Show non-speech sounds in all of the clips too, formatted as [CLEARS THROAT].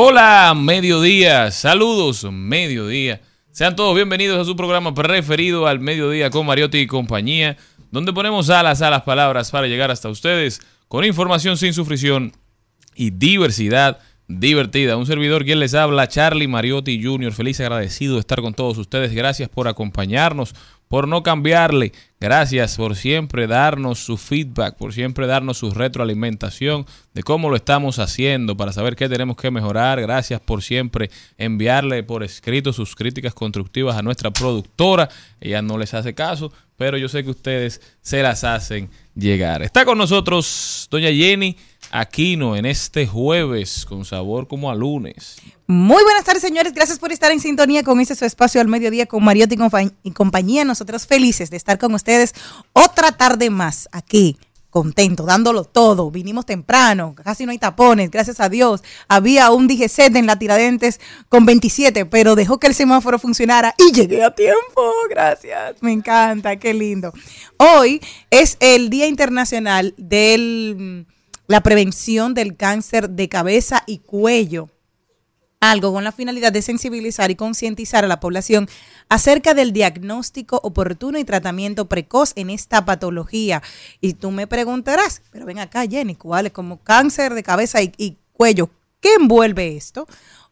Hola, mediodía. Saludos, mediodía. Sean todos bienvenidos a su programa preferido al mediodía con Mariotti y compañía, donde ponemos alas a las palabras para llegar hasta ustedes con información sin sufrición y diversidad divertida. Un servidor quien les habla, Charlie Mariotti Jr. Feliz agradecido de estar con todos ustedes. Gracias por acompañarnos, por no cambiarle. Gracias por siempre darnos su feedback, por siempre darnos su retroalimentación de cómo lo estamos haciendo para saber qué tenemos que mejorar. Gracias por siempre enviarle por escrito sus críticas constructivas a nuestra productora. Ella no les hace caso, pero yo sé que ustedes se las hacen llegar. Está con nosotros doña Jenny Aquino en este jueves con sabor como a lunes. Muy buenas tardes, señores. Gracias por estar en sintonía con este su espacio al mediodía con Mariotti y, compa- y compañía. Nosotros felices de estar con ustedes otra tarde más aquí. Contento, dándolo todo. Vinimos temprano, casi no hay tapones, gracias a Dios. Había un DGZ en la Tiradentes con 27, pero dejó que el semáforo funcionara y llegué a tiempo. Gracias, me encanta, qué lindo. Hoy es el Día Internacional de la Prevención del Cáncer de Cabeza y Cuello algo con la finalidad de sensibilizar y concientizar a la población acerca del diagnóstico oportuno y tratamiento precoz en esta patología. Y tú me preguntarás, pero ven acá, Jenny, ¿cuál es como cáncer de cabeza y, y cuello? ¿Qué envuelve esto?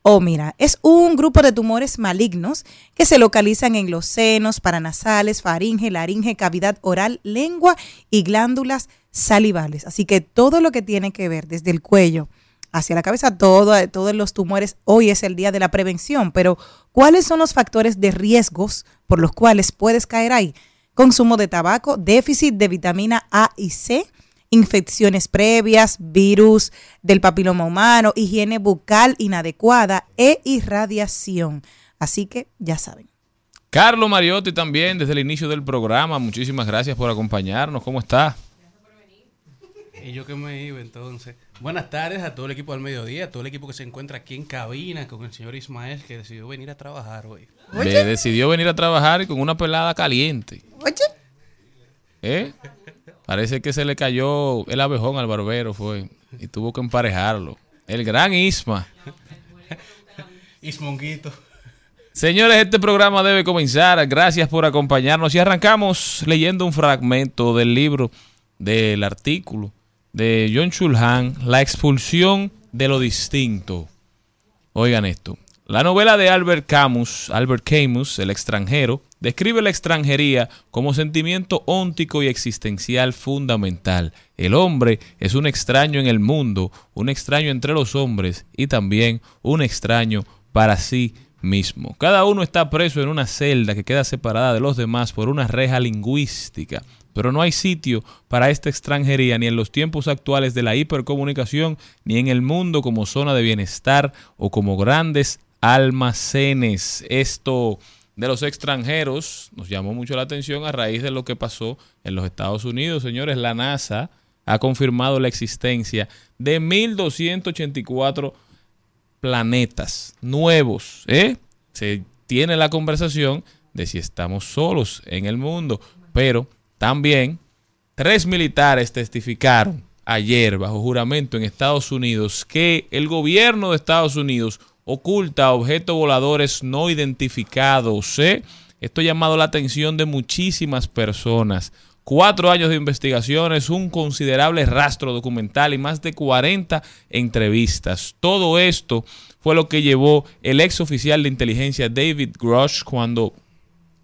Oh, mira, es un grupo de tumores malignos que se localizan en los senos, paranasales, faringe, laringe, cavidad oral, lengua y glándulas salivales. Así que todo lo que tiene que ver desde el cuello hacia la cabeza, todo, todos los tumores, hoy es el día de la prevención, pero ¿cuáles son los factores de riesgos por los cuales puedes caer ahí? Consumo de tabaco, déficit de vitamina A y C, infecciones previas, virus del papiloma humano, higiene bucal inadecuada e irradiación. Así que ya saben. Carlos Mariotti también desde el inicio del programa. Muchísimas gracias por acompañarnos. ¿Cómo está? Y yo que me iba entonces. Buenas tardes a todo el equipo del mediodía, a todo el equipo que se encuentra aquí en cabina con el señor Ismael que decidió venir a trabajar hoy. Le decidió venir a trabajar y con una pelada caliente. Oye, ¿Eh? Parece que se le cayó el abejón al barbero, fue. Y tuvo que emparejarlo. El gran Isma. Ismonguito. Señores, este programa debe comenzar. Gracias por acompañarnos. Y arrancamos leyendo un fragmento del libro, del artículo de John Chulhan, La expulsión de lo distinto. Oigan esto. La novela de Albert Camus, Albert Camus, El extranjero, describe la extranjería como sentimiento óntico y existencial fundamental. El hombre es un extraño en el mundo, un extraño entre los hombres y también un extraño para sí mismo. Cada uno está preso en una celda que queda separada de los demás por una reja lingüística. Pero no hay sitio para esta extranjería ni en los tiempos actuales de la hipercomunicación, ni en el mundo como zona de bienestar o como grandes almacenes. Esto de los extranjeros nos llamó mucho la atención a raíz de lo que pasó en los Estados Unidos. Señores, la NASA ha confirmado la existencia de 1284 planetas nuevos. ¿eh? Se tiene la conversación de si estamos solos en el mundo, pero también tres militares testificaron ayer bajo juramento en Estados Unidos que el gobierno de Estados Unidos oculta objetos voladores no identificados. ¿eh? Esto ha llamado la atención de muchísimas personas. Cuatro años de investigaciones, un considerable rastro documental y más de 40 entrevistas. Todo esto fue lo que llevó el ex oficial de inteligencia David Grush cuando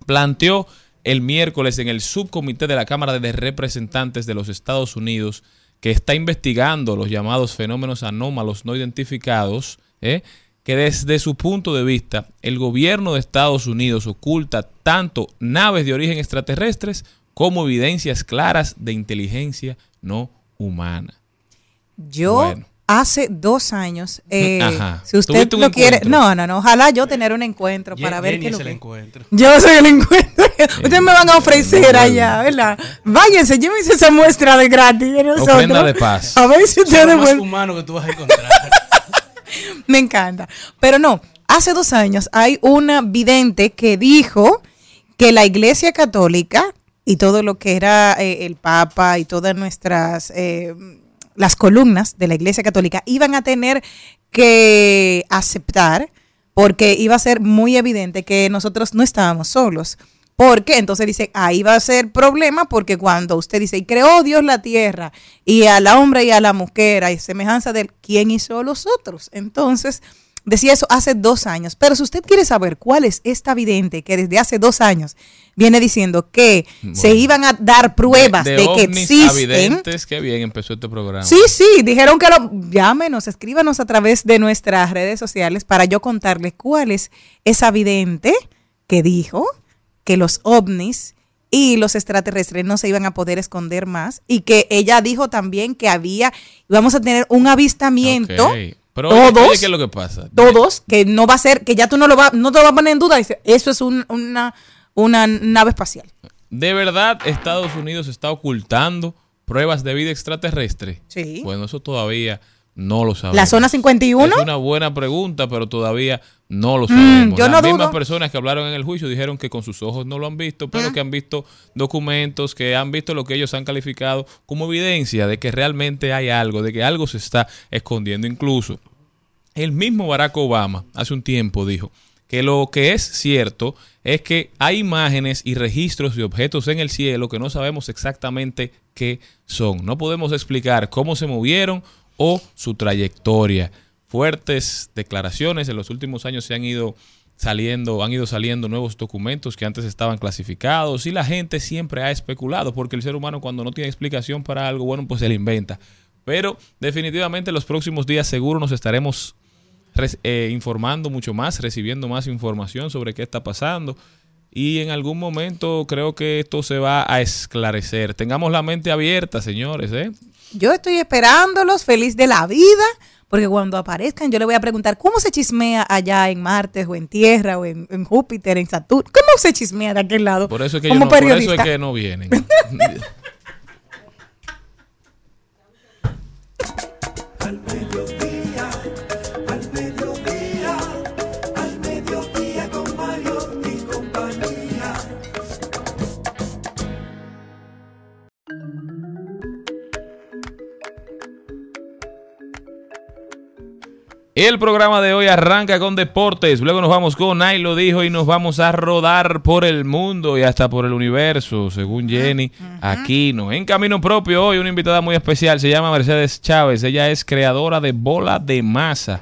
planteó el miércoles en el subcomité de la Cámara de Representantes de los Estados Unidos que está investigando los llamados fenómenos anómalos no identificados, ¿eh? Que desde su punto de vista el gobierno de Estados Unidos oculta tanto naves de origen extraterrestres como evidencias claras de inteligencia no humana. Yo Bueno. hace dos años, eh, [LAUGHS] si usted ¿Tuviste un lo quiere, encuentro? no, no, no, ojalá yo tener un encuentro para ver qué lo el que- encuentro. Yo soy el encuentro. [LAUGHS] Ustedes me van a ofrecer allá, ¿verdad? Váyanse, llévense esa muestra de gratis de nosotros. Ofrenda de paz. A ver si es ustedes lo más vuelven. humano que tú vas a encontrar. [LAUGHS] [LAUGHS] Me encanta. Pero no, hace dos años hay una vidente que dijo que la Iglesia Católica y todo lo que era eh, el Papa y todas nuestras eh, las columnas de la Iglesia Católica iban a tener que aceptar porque iba a ser muy evidente que nosotros no estábamos solos. Porque entonces dice, ahí va a ser problema porque cuando usted dice, y creó Dios la tierra y al hombre y a la mujer, y semejanza de ¿quién hizo a los otros? Entonces, decía eso hace dos años. Pero si usted quiere saber cuál es esta vidente que desde hace dos años viene diciendo que se iban a dar pruebas de, que ovnis a existen. qué bien empezó este programa. Sí, sí, dijeron que lo llámenos, escríbanos a través de nuestras redes sociales para yo contarles cuál es esa vidente que dijo que los ovnis y los extraterrestres no se iban a poder esconder más y que ella dijo también que había íbamos a tener un avistamiento Ok. Pero todos oye, ¿qué es lo que pasa? todos que no va a ser que ya tú no lo vas no te lo vas a poner en duda dice eso es un- una una nave espacial ¿De verdad Estados Unidos está ocultando pruebas de vida extraterrestre? Sí. Bueno, eso todavía no lo sabemos. la zona 51 Es una buena pregunta, pero todavía no lo sabemos. Mm, yo Las no mismas dudo. personas que hablaron en el juicio dijeron que con sus ojos no lo han visto, pero Ah. que han visto documentos, que han visto lo que ellos han calificado como evidencia de que realmente hay algo, de que algo se está escondiendo. Incluso el mismo Barack Obama hace un tiempo dijo que lo que es cierto es que hay imágenes y registros de objetos en el cielo que no sabemos exactamente qué son. No podemos explicar cómo se movieron o su trayectoria. Fuertes declaraciones en los últimos años se han ido saliendo, han ido saliendo nuevos documentos que antes estaban clasificados y la gente siempre ha especulado porque el ser humano cuando no tiene explicación para algo, bueno, pues se le inventa. Pero definitivamente en los próximos días seguro nos estaremos eh, informando mucho más, recibiendo más información sobre qué está pasando. Y en algún momento creo que esto se va a esclarecer. Tengamos la mente abierta, señores. ¿eh? Yo estoy esperándolos, feliz de la vida, porque cuando aparezcan yo le voy a preguntar cómo se chismea allá en Marte o en Tierra o en, en Júpiter, en Saturno. ¿Cómo se chismea de aquel lado? Por eso es que, como yo no, por eso es que no vienen. [LAUGHS] El programa de hoy arranca con deportes, luego nos vamos con Ay lo dijo y nos vamos a rodar por el mundo y hasta por el universo, según Jenny Aquino. En camino propio hoy una invitada muy especial, se llama Mercedes Chávez, ella es creadora de Bola de Masa,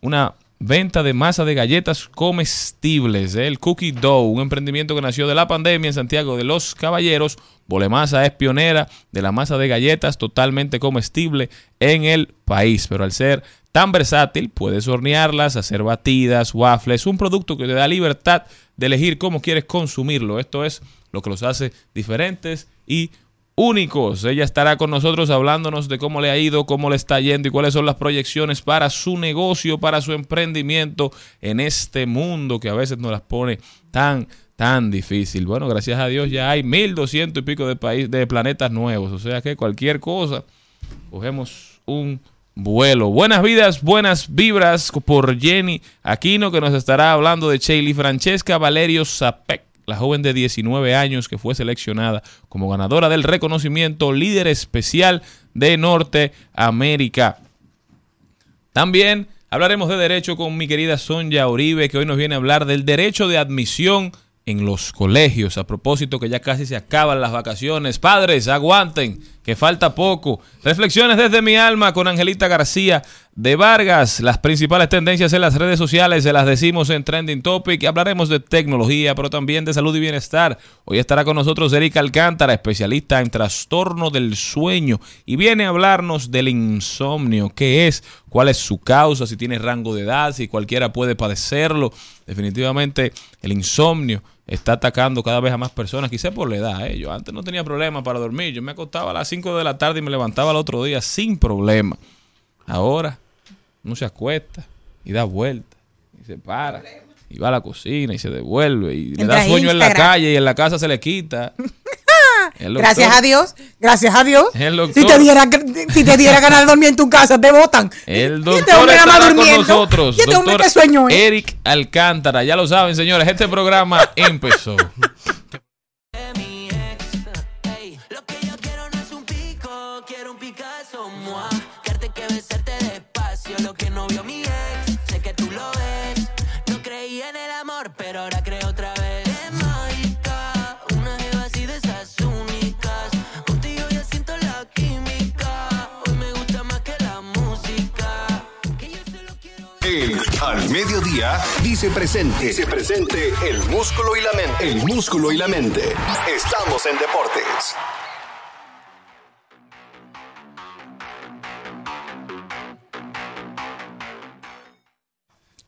una venta de masa de galletas comestibles, ¿eh? el Cookie Dough, un emprendimiento que nació de la pandemia en Santiago de los Caballeros. Bolemasa es pionera de la masa de galletas totalmente comestible en el país, pero al ser tan versátil puedes hornearlas, hacer batidas, waffles, un producto que te da libertad de elegir cómo quieres consumirlo. Esto es lo que los hace diferentes y únicos. Ella estará con nosotros hablándonos de cómo le ha ido, cómo le está yendo y cuáles son las proyecciones para su negocio, para su emprendimiento en este mundo que a veces nos las pone tan tan difícil. Bueno, gracias a Dios ya hay 1200 y pico de país de planetas nuevos, o sea que cualquier cosa cogemos un vuelo. Buenas vidas, buenas vibras por Jenny Aquino que nos estará hablando de Cheili Francesca Valerio Zapek la joven de 19 años que fue seleccionada como ganadora del reconocimiento líder especial de Norteamérica. También hablaremos de derecho con mi querida Sonja Uribe, que hoy nos viene a hablar del derecho de admisión en los colegios. A propósito que ya casi se acaban las vacaciones. Padres, aguanten, que falta poco. Reflexiones desde mi alma con Angelita García de Vargas. Las principales tendencias en las redes sociales se las decimos en Trending Topic. Hablaremos de tecnología, pero también de salud y bienestar. Hoy estará con nosotros Erika Alcántara, especialista en trastorno del sueño. Y viene a hablarnos del insomnio. ¿Qué es? ¿Cuál es su causa? Si tiene rango de edad, si cualquiera puede padecerlo. Definitivamente el insomnio está atacando cada vez a más personas, quizá por la edad. ¿eh? Yo antes no tenía problema para dormir. Yo me acostaba a las 5 de la tarde y me levantaba al otro día sin problema. Ahora, uno se acuesta y da vuelta y se para y va a la cocina y se devuelve y le da sueño en la calle y en la casa se le quita. [LAUGHS] Gracias a Dios, gracias a Dios. Si te diera, si te diera ganas de dormir en tu casa, te botan. El doctor más estará con durmiendo. nosotros. Este Doctor sueño es. Eric Alcántara. Ya lo saben, señores. Este programa [LAUGHS] empezó. Lo que no vio mi ex. Sé que tú lo ves. No creí en el amor, pero ahora creo otra vez. Una jeva así de esas únicas. La química. Hoy me gusta más que la música. El Al Mediodía dice presente. Dice presente el músculo y la mente. El músculo y la mente. Estamos en deportes.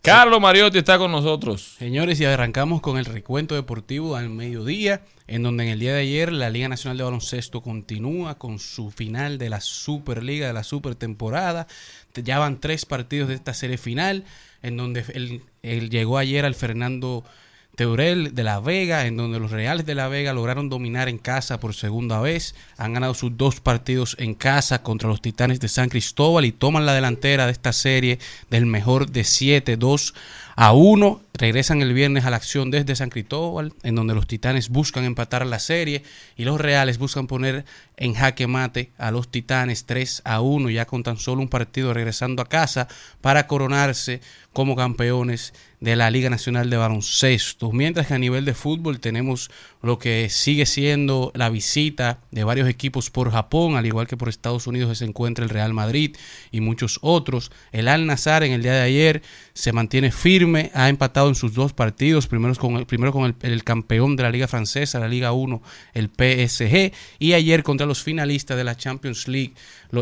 Carlos Mariotti está con nosotros. Señores, y arrancamos con el recuento deportivo al mediodía, en donde en el día de ayer la Liga Nacional de Baloncesto continúa con su final de la Superliga, de la Super temporada. Ya van tres partidos de esta serie final, en donde llegó ayer al Fernando Teurel de La Vega, en donde los Reales de La Vega lograron dominar en casa por segunda vez. Han ganado sus dos partidos en casa contra los Titanes de San Cristóbal y toman la delantera de esta serie del mejor de 7, 2 a 1. Regresan el viernes a la acción desde San Cristóbal, en donde los Titanes buscan empatar la serie y los Reales buscan poner en jaque mate a los Titanes 3 a 1, ya con tan solo un partido regresando a casa para coronarse como campeones de la Liga Nacional de Baloncesto. Mientras que a nivel de fútbol tenemos lo que sigue siendo la visita de varios equipos por Japón, al igual que por Estados Unidos se encuentra el Real Madrid y muchos otros. El Al Nazar en el día de ayer se mantiene firme, ha empatado en sus dos partidos, primero con el, primero con el, campeón de la Liga Francesa, la Liga 1, el PSG, y ayer contra los finalistas de la Champions League,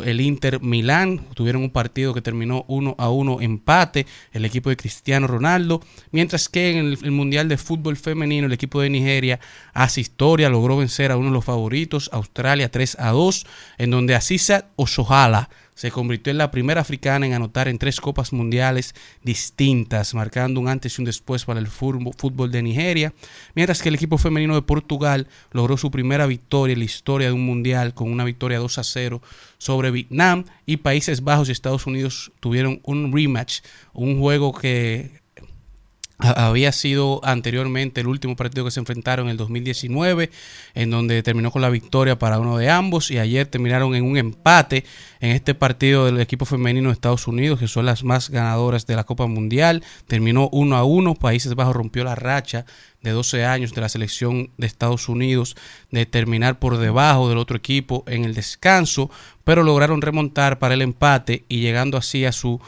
el Inter Milán, tuvieron un partido que terminó 1 a 1 empate, el equipo de Cristiano Ronaldo, mientras que en el, el Mundial de Fútbol Femenino, el equipo de Nigeria hace historia, logró vencer a uno de los favoritos, Australia 3 a 2, en donde Asisa Osohala se convirtió en la primera africana en anotar en tres copas mundiales distintas, marcando un antes y un después para el fútbol de Nigeria, mientras que el equipo femenino de Portugal logró su primera victoria en la historia de un mundial con una victoria 2 a 0 sobre Vietnam y Países Bajos y Estados Unidos tuvieron un rematch, un juego que había sido anteriormente el último partido que se enfrentaron en el 2019, en donde terminó con la victoria para uno de ambos y ayer terminaron en un empate en este partido del equipo femenino de Estados Unidos, que son las más ganadoras de la Copa Mundial. Terminó 1 a 1, Países Bajos rompió la racha de 12 años de la selección de Estados Unidos de terminar por debajo del otro equipo en el descanso, pero lograron remontar para el empate y llegando así a su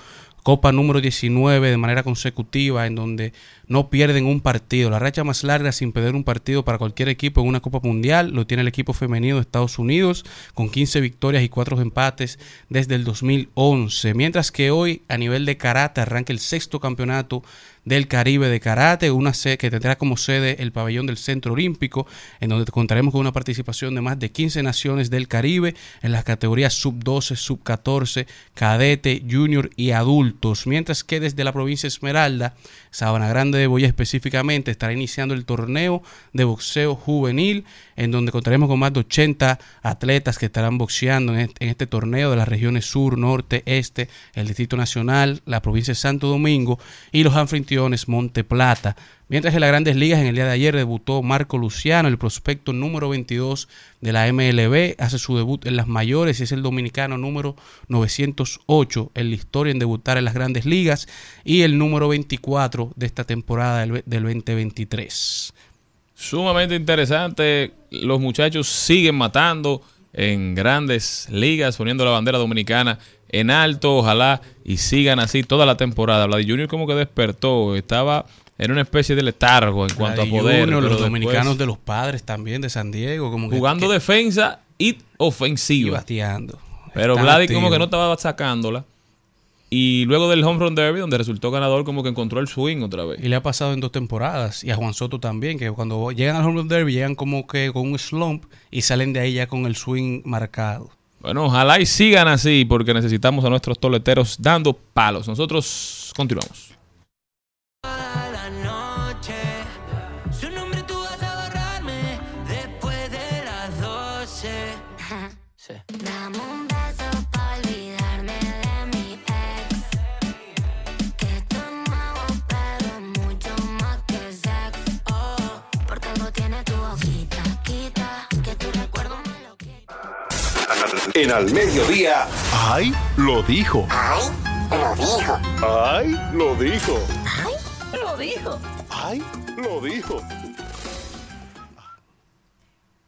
Copa número 19 de manera consecutiva en donde no pierden un partido. La racha más larga sin perder un partido para cualquier equipo en una Copa Mundial lo tiene el equipo femenino de Estados Unidos con 15 victorias y 4 empates desde el 2011. Mientras que hoy a nivel de karate arranca el sexto campeonato del Caribe de Karate, una sede que tendrá como sede el pabellón del Centro Olímpico, en donde contaremos con una participación de más de 15 naciones del Caribe en las categorías sub-12, sub-14, cadete, junior y adultos. Mientras que desde la provincia Esmeralda, Sabana Grande de Boya específicamente, estará iniciando el torneo de boxeo juvenil, en donde contaremos con más de 80 atletas que estarán boxeando en este, en este torneo de las regiones sur, norte, este, el Distrito Nacional, la provincia de Santo Domingo y los anfitriones Monte Plata. Mientras que en las grandes ligas en el día de ayer debutó Marco Luciano, el prospecto número 22 de la MLB, hace su debut en las mayores y es el dominicano número 908 en la historia en debutar en las grandes ligas y el número 24 de esta temporada del, del 2023. Sumamente interesante. Los muchachos siguen matando en grandes ligas, poniendo la bandera dominicana en alto. Ojalá y sigan así toda la temporada. Vlad Junior como que despertó. Estaba en una especie de letargo en cuanto a poder. Junior, los después dominicanos de los padres también de San Diego, como que, jugando que- defensa y y ofensiva. bateando. Pero Vladi como que no estaba sacándola. Y luego del home run derby, donde resultó ganador, como que encontró el swing otra vez. Y le ha pasado en dos temporadas. Y a Juan Soto también, que cuando llegan al Home Run Derby llegan como que con un slump y salen de ahí ya con el swing marcado. Bueno, ojalá y sigan así porque necesitamos a nuestros toleteros dando palos. Nosotros continuamos. En al mediodía. ¡Ay! Lo dijo. ¡Ay! Lo dijo. ¡Ay! Lo dijo. Lo dijo. ¡Ay! Lo dijo.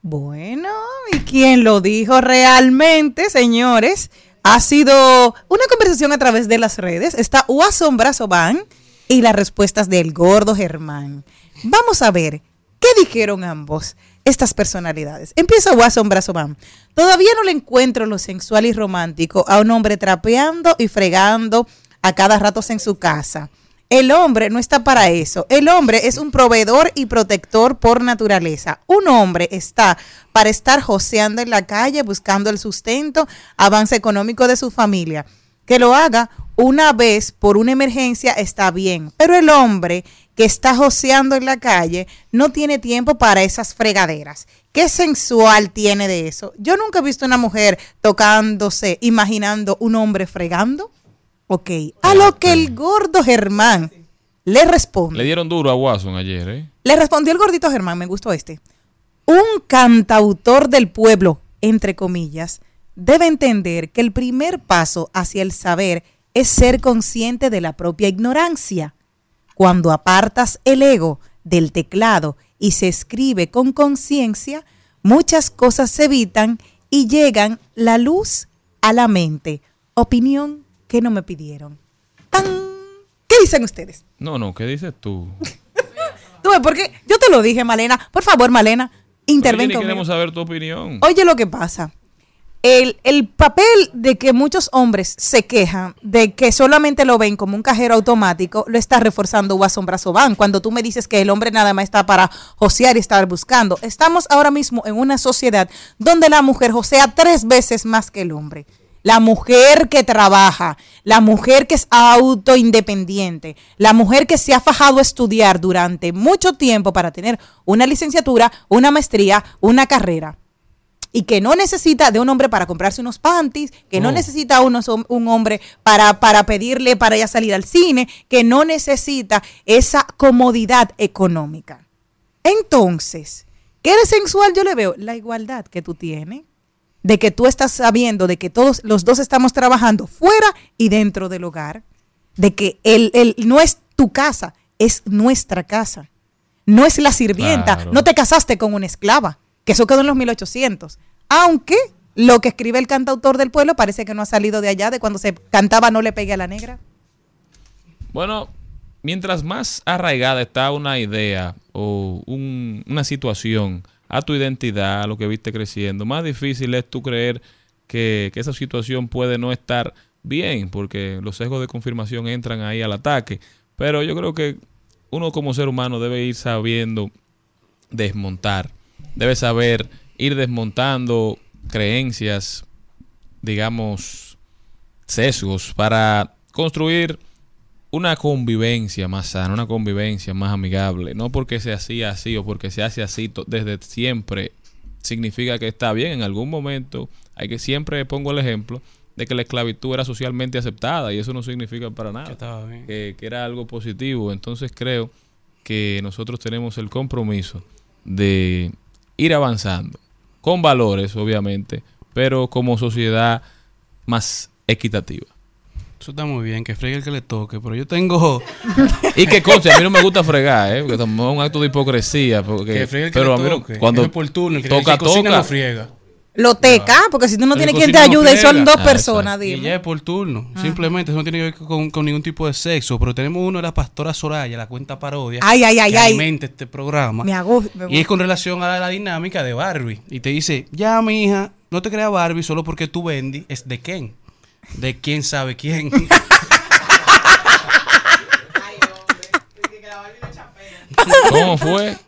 Bueno, ¿y quién lo dijo realmente, señores? Ha sido una conversación a través de las redes. Está Watson Brazo Van y las respuestas del gordo Germán. Vamos a ver qué dijeron ambos, estas personalidades. Empieza Watson Brazo Van. Todavía no le encuentro lo sensual y romántico a un hombre trapeando y fregando a cada rato en su casa. El hombre no está para eso. El hombre es un proveedor y protector por naturaleza. Un hombre está para estar joseando en la calle buscando el sustento, avance económico de su familia. Que lo haga una vez por una emergencia está bien, pero el hombre que está joseando en la calle no tiene tiempo para esas fregaderas. ¿Qué sensual tiene de eso? Yo nunca he visto una mujer tocándose, imaginando un hombre fregando. Ok, a lo que el gordo Germán le responde. Le dieron duro a Watson ayer, ¿eh? Le respondió el gordito Germán, me gustó este. Un cantautor del pueblo, entre comillas, debe entender que el primer paso hacia el saber es ser consciente de la propia ignorancia. Cuando apartas el ego del teclado y se escribe con conciencia, muchas cosas se evitan y llegan la luz a la mente. Opinión que no me pidieron. ¡Tan! ¿Qué dicen ustedes? No, no, ¿qué dices tú? Tú ves, porque yo te lo dije, Malena. Por favor, Malena, interven Oye, ni conmigo. queremos saber tu opinión. Oye lo que pasa. El, el papel de que muchos hombres se quejan de que solamente lo ven como un cajero automático lo está reforzando Watson Brazo Van. Cuando tú me dices que el hombre nada más está para josear y estar buscando. Estamos ahora mismo en una sociedad donde la mujer josea tres veces más que el hombre. La mujer que trabaja, la mujer que es autoindependiente, la mujer que se ha fajado a estudiar durante mucho tiempo para tener una licenciatura, una maestría, una carrera y que no necesita de un hombre para comprarse unos panties, que no necesita unos, un hombre para, para pedirle para ya salir al cine, que no necesita esa comodidad económica. Entonces, ¿qué de sensual yo le veo? La igualdad que tú tienes, de que tú estás sabiendo de que todos los dos estamos trabajando fuera y dentro del hogar, de que el, el- no es tu casa, es nuestra casa. No es la sirvienta, Claro. no te casaste con una esclava, que eso quedó en los 1800. Aunque lo que escribe el cantautor del pueblo parece que no ha salido de allá, de cuando se cantaba No le pegue a la negra. Bueno, mientras más arraigada está una idea o un- una situación a tu identidad, a lo que viste creciendo, más difícil es tú creer que, que esa situación puede no estar bien, porque los sesgos de confirmación entran ahí al ataque. Pero yo creo que uno como ser humano debe ir sabiendo desmontar, debe saber ir desmontando creencias, digamos, sesgos para construir una convivencia más sana, una convivencia más amigable. No porque se hacía así o porque se hace así desde siempre significa que está bien. En algún momento hay que siempre pongo el ejemplo de que la esclavitud era socialmente aceptada y eso no significa para nada que, que era algo positivo. Entonces creo que nosotros tenemos el compromiso de ir avanzando con valores, obviamente, pero como sociedad más equitativa. Eso está muy bien, que fregue el que le toque, pero yo tengo... [LAUGHS] Y que conste, a mí no me gusta fregar, ¿eh? porque es un acto de hipocresía. Porque, Que friegue el que pero a le mí no- toque. cuando es por turno, el que, toca, el que cocina toca. no friega. Lo teca, porque si tú no tienes que quien te ayude y son dos Ah, personas, Y dime. ya es por turno. Simplemente eso no tiene que ver con, con ningún tipo de sexo. Pero tenemos uno de la pastora Soraya, la cuenta parodia. Ay, ay, ay, que ay. alimenta este programa. Me hago. me- Y es con relación a la, la dinámica de Barbie. Y te dice, ya mi hija, no te creas Barbie solo porque tú Bendy es de quién. De quién sabe quién. [LAUGHS] [LAUGHS] ¿Cómo fue? [LAUGHS]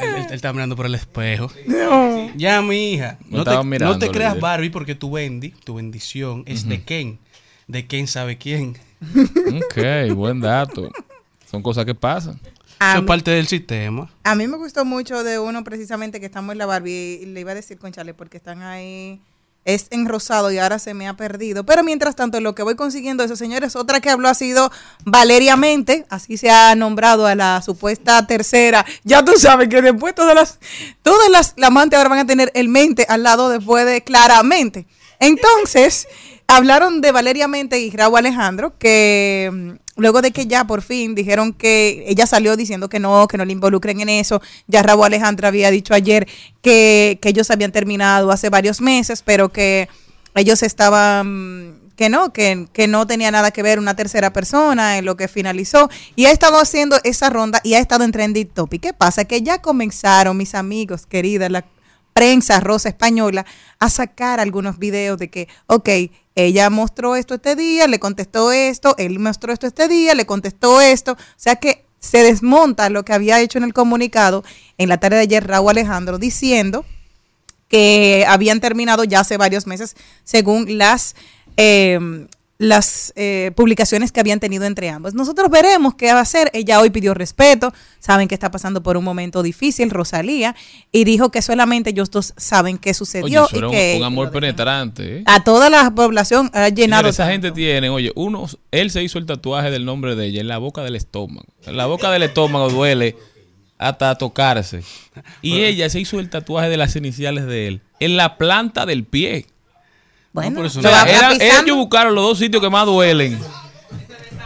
Él, él- él está mirando por el espejo. [LAUGHS] No. Ya, mi hija. No No, te, estaba no mirando, te creas. Barbie porque tu bendi, tu bendición es de Ken. De quién sabe quién. Ok, buen dato. Son cosas que pasan. A Eso es parte del sistema. A mí me gustó mucho de uno precisamente que estamos en la Barbie y le iba a decir con Chale porque están ahí es en rosado y ahora se me ha perdido. Pero mientras tanto, lo que voy consiguiendo eso, señores, otra que habló ha sido Valeria Mente, así se ha nombrado a la supuesta tercera. Ya tú sabes que después todas las todas las la amante ahora van a tener el mente al lado después de claramente. Entonces, hablaron de Valeria Mente y Raúl Alejandro, que luego de que ya por fin dijeron que ella salió diciendo que no, que no le involucren en eso, ya Raúl Alejandro había dicho ayer que, que ellos habían terminado hace varios meses, pero que ellos estaban que no, que, que no tenía nada que ver una tercera persona en lo que finalizó. Y ha estado haciendo esa ronda y ha estado en Trending Topic. ¿Qué pasa? Que ya comenzaron, mis amigos queridas, la prensa rosa española, a sacar algunos videos de que, ok, ella mostró esto este día, le contestó esto, él mostró esto este día, le contestó esto. O sea que se desmonta lo que había hecho en el comunicado en la tarde de ayer Raúl Alejandro diciendo que habían terminado ya hace varios meses según las eh, las eh, publicaciones que habían tenido entre ambos. Nosotros veremos qué va a hacer. Ella hoy pidió respeto, saben que está pasando por un momento difícil, Rosalía, y dijo que solamente ellos dos saben qué Oye, sucedió eso y era un, que un amor penetrante. ¿eh? a toda la población ha llenado. Esa tanto. gente tiene, oye, uno, él se hizo el tatuaje del nombre de ella en la boca del estómago. En la boca del estómago duele hasta tocarse. Y ella se hizo el tatuaje de las iniciales de él en la planta del pie. Bueno, por eso se O va sea, era- pisando. ellos buscaron los dos sitios que más duelen.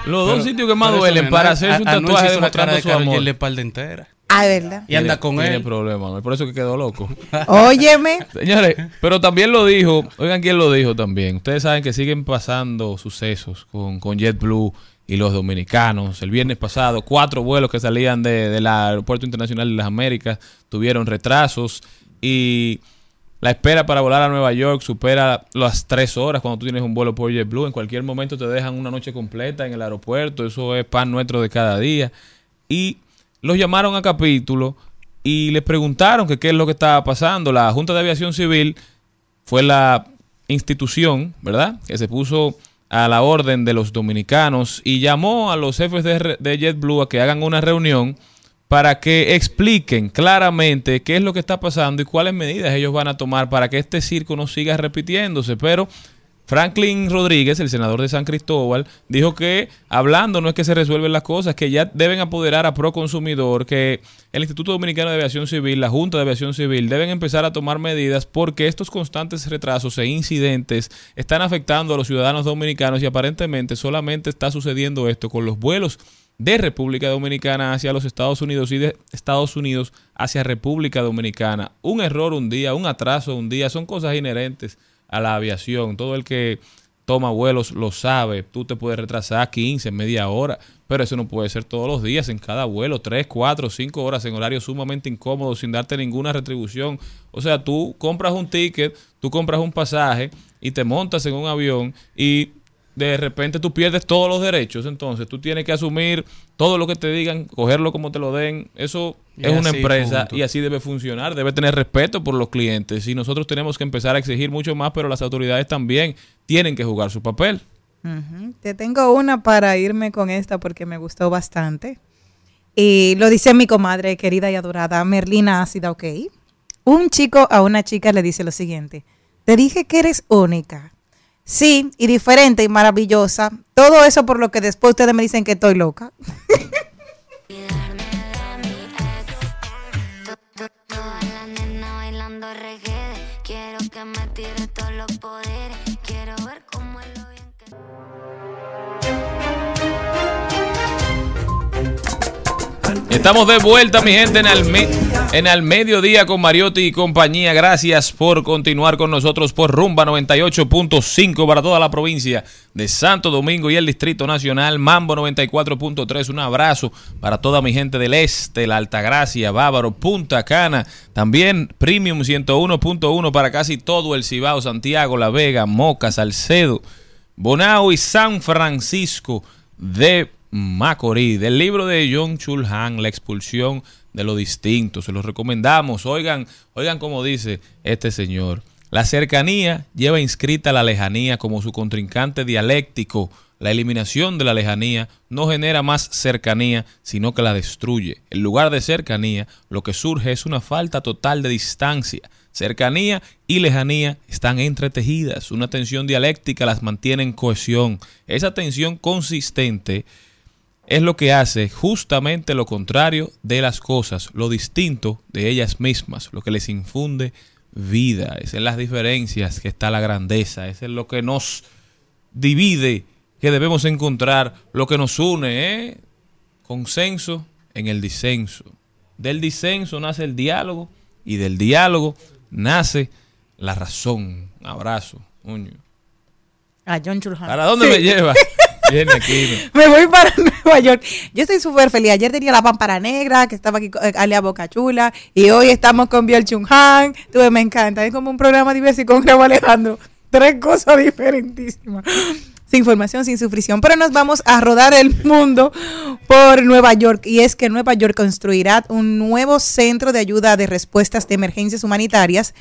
Los dos Pero- sitios que más duelen para hacerse un a- tatuaje la cara de su amor. en la espalda entera. Ah, ¿verdad? Y anda Tiene- con tiene él. problema, ¿no? por eso que quedó loco. [LAUGHS] Óyeme. Señores, pero también lo dijo, oigan quién lo dijo también. Ustedes saben que siguen pasando sucesos con, con JetBlue y los dominicanos. El viernes pasado, cuatro vuelos que salían de- del Aeropuerto Internacional de las Américas tuvieron retrasos y la espera para volar a Nueva York supera las tres horas cuando tú tienes un vuelo por JetBlue. En cualquier momento te dejan una noche completa en el aeropuerto. Eso es pan nuestro de cada día. Y los llamaron a capítulo y les preguntaron qué es lo que estaba pasando. La Junta de Aviación Civil fue la institución, ¿verdad? Que se puso a la orden de los dominicanos y llamó a los jefes de, de JetBlue a que hagan una reunión para que expliquen claramente qué es lo que está pasando y cuáles medidas ellos van a tomar para que este circo no siga repitiéndose. Pero Franklin Rodríguez, el senador de San Cristóbal, dijo que hablando no es que se resuelven las cosas, que ya deben apoderar a Proconsumidor, que el Instituto Dominicano de Aviación Civil, la Junta de Aviación Civil, deben empezar a tomar medidas porque estos constantes retrasos e incidentes están afectando a los ciudadanos dominicanos y aparentemente solamente está sucediendo esto con los vuelos de República Dominicana hacia los Estados Unidos y de Estados Unidos hacia República Dominicana. Un error un día, un atraso un día, son cosas inherentes a la aviación. Todo el que toma vuelos lo sabe. Tú te puedes retrasar 15, media hora, pero eso no puede ser todos los días en cada vuelo, 3, 4, 5 horas en horario sumamente incómodo sin darte ninguna retribución. O sea, tú compras un ticket, tú compras un pasaje y te montas en un avión y de repente tú pierdes todos los derechos, entonces tú tienes que asumir todo lo que te digan, cogerlo como te lo den, eso Y es una empresa punto. y así debe funcionar, debe tener respeto por los clientes y nosotros tenemos que empezar a exigir mucho más, pero las autoridades también tienen que jugar su papel. Te tengo una para irme con esta porque me gustó bastante. Y lo dice mi comadre querida y adorada, Merlina Ácida, ok. Un chico a una chica le dice lo siguiente. Te dije que eres única. Sí, y diferente y maravillosa. Todo eso por lo que después ustedes me dicen que estoy loca. Quiero que me tire todos los poderes. Estamos de vuelta, mi gente, en el, me- en mediodía con Mariotti y compañía. Gracias por continuar con nosotros por Rumba 98.5 para toda la provincia de Santo Domingo y el Distrito Nacional. Mambo 94.3. Un abrazo para toda mi gente del este, la Altagracia, Bávaro, Punta Cana. También Premium 101.1 para casi todo el Cibao, Santiago, La Vega, Moca, Salcedo, Bonao y San Francisco de Macorís, del libro de John Chul Han, La expulsión de lo distinto. Se los recomendamos. Oigan, oigan como dice este señor. La cercanía lleva inscrita la lejanía como su contrincante dialéctico. La eliminación de la lejanía no genera más cercanía, sino que la destruye. En lugar de cercanía, lo que surge es una falta total de distancia. Cercanía y lejanía están entretejidas. Una tensión dialéctica las mantiene en cohesión. Esa tensión consistente es lo que hace justamente lo contrario de las cosas, lo distinto de ellas mismas, lo que les infunde vida. Es en las diferencias que está la grandeza, es en lo que nos divide que debemos encontrar, lo que nos une, ¿eh? consenso en el disenso. Del disenso nace el diálogo y del diálogo nace la razón. Un abrazo. coño. A John Chulhan. ¿Para dónde Sí. me lleva? [LAUGHS] Me voy para [LAUGHS] Nueva York. Yo estoy súper feliz. Ayer tenía la pámpara negra, que estaba aquí eh, Alia Bocachula, y hoy estamos con Biel Chung Han. Tú, me encanta. Es como un programa diverso y con Raúl Alejandro. Tres cosas diferentísimas. Sin información, sin sufrición. Pero nos vamos a rodar el mundo por Nueva York. Y es que Nueva York construirá un nuevo centro de ayuda de respuestas de emergencias humanitarias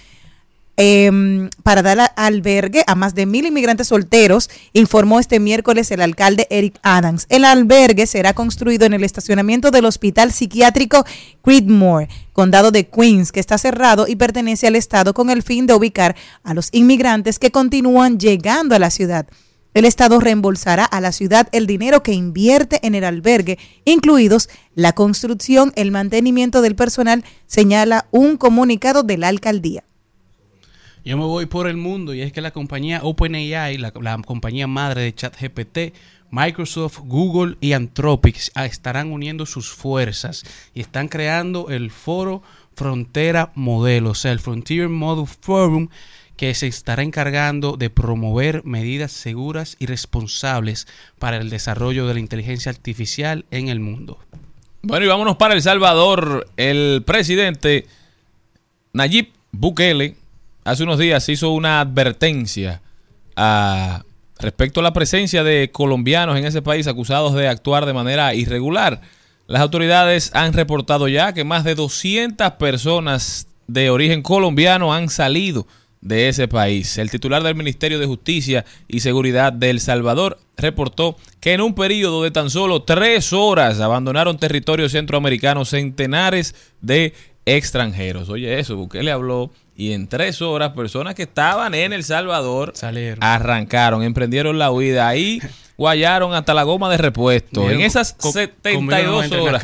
em, para dar albergue a más de mil inmigrantes solteros, informó este miércoles el alcalde Eric Adams. El albergue será construido en el estacionamiento del Hospital Psiquiátrico Creedmoor, condado de Queens, que está cerrado y pertenece al estado con el fin de ubicar a los inmigrantes que continúan llegando a la ciudad. El Estado reembolsará a la ciudad el dinero que invierte en el albergue, incluidos la construcción, el mantenimiento del personal, señala un comunicado de la alcaldía. Yo me voy por el mundo y es que la compañía OpenAI, la, compañía madre de ChatGPT, Microsoft, Google y Anthropic ah, estarán uniendo sus fuerzas y están creando el foro Frontera Modelo, o sea, el Frontier Model Forum, que se estará encargando de promover medidas seguras y responsables para el desarrollo de la inteligencia artificial en el mundo. Bueno, y vámonos para El Salvador. El presidente Nayib Bukele hace unos días hizo una advertencia a- respecto a la presencia de colombianos en ese país acusados de actuar de manera irregular. Las autoridades han reportado ya que más de 200 personas de origen colombiano han salido de ese país. El titular del Ministerio de Justicia y Seguridad de El Salvador reportó que en un periodo de tan solo tres horas abandonaron territorio centroamericano centenares de extranjeros. Oye, eso, Bukele habló y en tres horas personas que estaban en El Salvador Salieron. arrancaron, emprendieron la huida. Ahí [LAUGHS] guayaron hasta la goma de repuesto. En esas co- co- comieron 72 gente en la horas.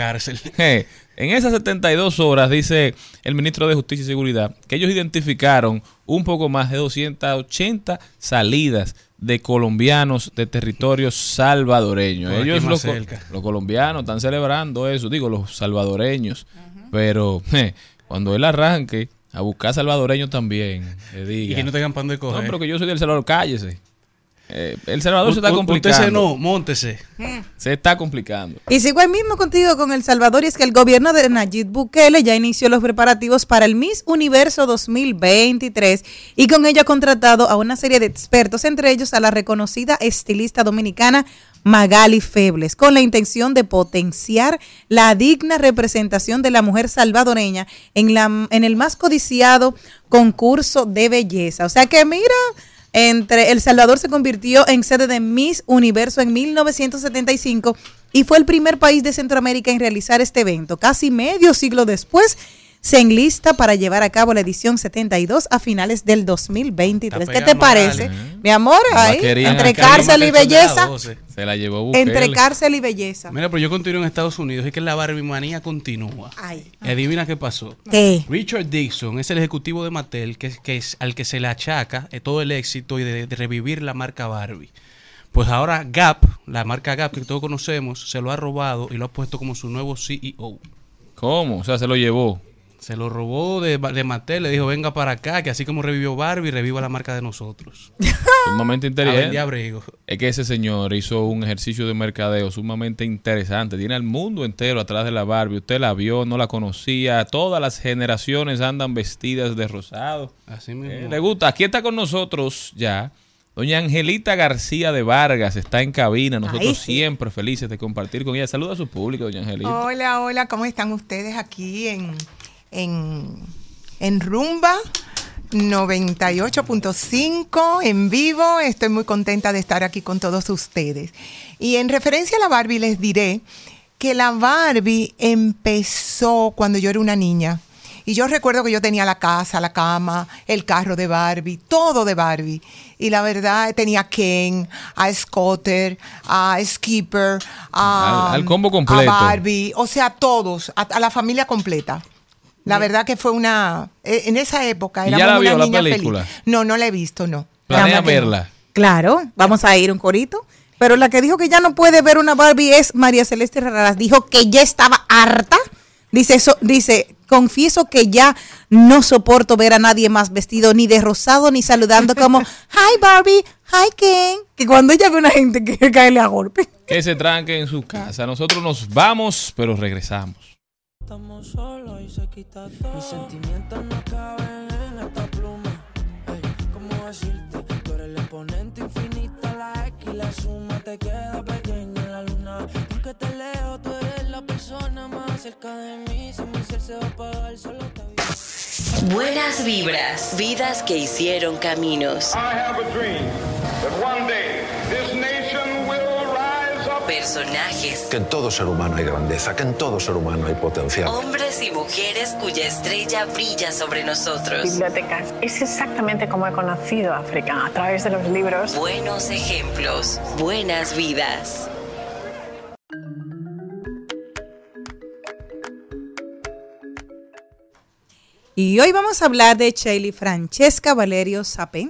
[LAUGHS] En esas 72 horas, dice el ministro de Justicia y Seguridad, que ellos identificaron un poco más de 280 salidas de colombianos de territorios salvadoreños. Por ellos, los, los colombianos, están celebrando eso, digo, los salvadoreños. Pero [LAUGHS] je, cuando él arranque a buscar salvadoreños también, diga. Y que no tengan pan de No, coger. pero que yo soy del Salvador, cállese. Eh, el Salvador se está complicando. Usted se no, móntese. Se está complicando. Y sigo ahí mismo contigo con El Salvador y es que el gobierno de Nayib Bukele ya inició los preparativos para el Miss Universo 2023 y con ello ha contratado a una serie de expertos, entre ellos a la reconocida estilista dominicana Magali Febles, con la intención de potenciar la digna representación de la mujer salvadoreña en, la, en el más codiciado concurso de belleza. O sea que mira, entre El Salvador se convirtió en sede de Miss Universo en 1975 y fue el primer país de Centroamérica en realizar este evento. Casi medio siglo después se enlista para llevar a cabo la edición 72 a finales del 2023. Está ¿Qué te parece? Mi amor, ahí, entre cárcel y belleza, 12. Se la llevó Bukele. entre cárcel y belleza. Mira, pero yo continúo en Estados Unidos. Es que la Barbie manía continúa. Ay. Y adivina qué pasó. ¿Qué? Richard Dixon es el ejecutivo de Mattel que, es- que es al que se le achaca eh, todo el éxito y de, de revivir la marca Barbie. Pues ahora Gap, la marca Gap que todos conocemos, se lo ha robado y lo ha puesto como su nuevo CEO. ¿Cómo? O sea, se lo llevó. Se lo robó de, de Mattel, le dijo, venga para acá, que así como revivió Barbie, reviva la marca de nosotros. [LAUGHS] Sumamente inteligente. abrigo. Es que ese señor hizo un ejercicio de mercadeo sumamente interesante. Tiene al mundo entero atrás de la Barbie. Usted la vio, no la conocía. Todas las generaciones andan vestidas de rosado. Así Eh, mismo. le gusta. Aquí está con nosotros ya Doña Angelita García de Vargas está en cabina. Nosotros sí. siempre felices de compartir con ella. Saluda a su público, doña Angelita. Hola, hola, ¿cómo están ustedes aquí en, en, en Rumba 98.5 en vivo? Estoy muy contenta de estar aquí con todos ustedes. Y en referencia a la Barbie les diré que la Barbie empezó cuando yo era una niña. Y yo recuerdo que yo tenía la casa, la cama, el carro de Barbie, todo de Barbie. Y la verdad, tenía a Ken, a Scotter, a Skipper, a, Al- al combo completo. a Barbie, o sea, todos, a, a la familia completa. La verdad que fue una... eh, En esa época ¿Y ya éramos la una vio la niña película? feliz. No, no la he visto, no. Planea La no. verla. Claro, vamos a ir un corito. Pero la que dijo que ya no puede ver una Barbie es María Celeste Raras. Dijo que ya estaba harta. Dice eso, dice, confieso que ya no soporto ver a nadie más vestido ni de rosado ni saludando [LAUGHS] como Hi Barbie, hi Ken. Que cuando ella ve a una gente que [LAUGHS] caerle a golpe. Que se tranque en su casa. Nosotros nos vamos, pero regresamos. Estamos solos y se quita todo. Mis sentimientos no caben en esta pluma. Ey, ¿cómo decirte? Tú eres el exponente infinito, la X y la suma te queda pequeña en la luna. Aunque te leo, tú eres la persona más cerca de mí. Si mi ser se va a apagar, solo te aviso. Buenas vibras, vidas que hicieron caminos. I have a dream that one day this Personajes, Que en todo ser humano hay grandeza, que en todo ser humano hay potencial. hombres y mujeres cuya estrella brilla sobre nosotros. bibliotecas. Es exactamente como he conocido África, a través de los libros. Buenos ejemplos, buenas vidas. Y hoy vamos a hablar de Shelly Francesca Valerio Sape,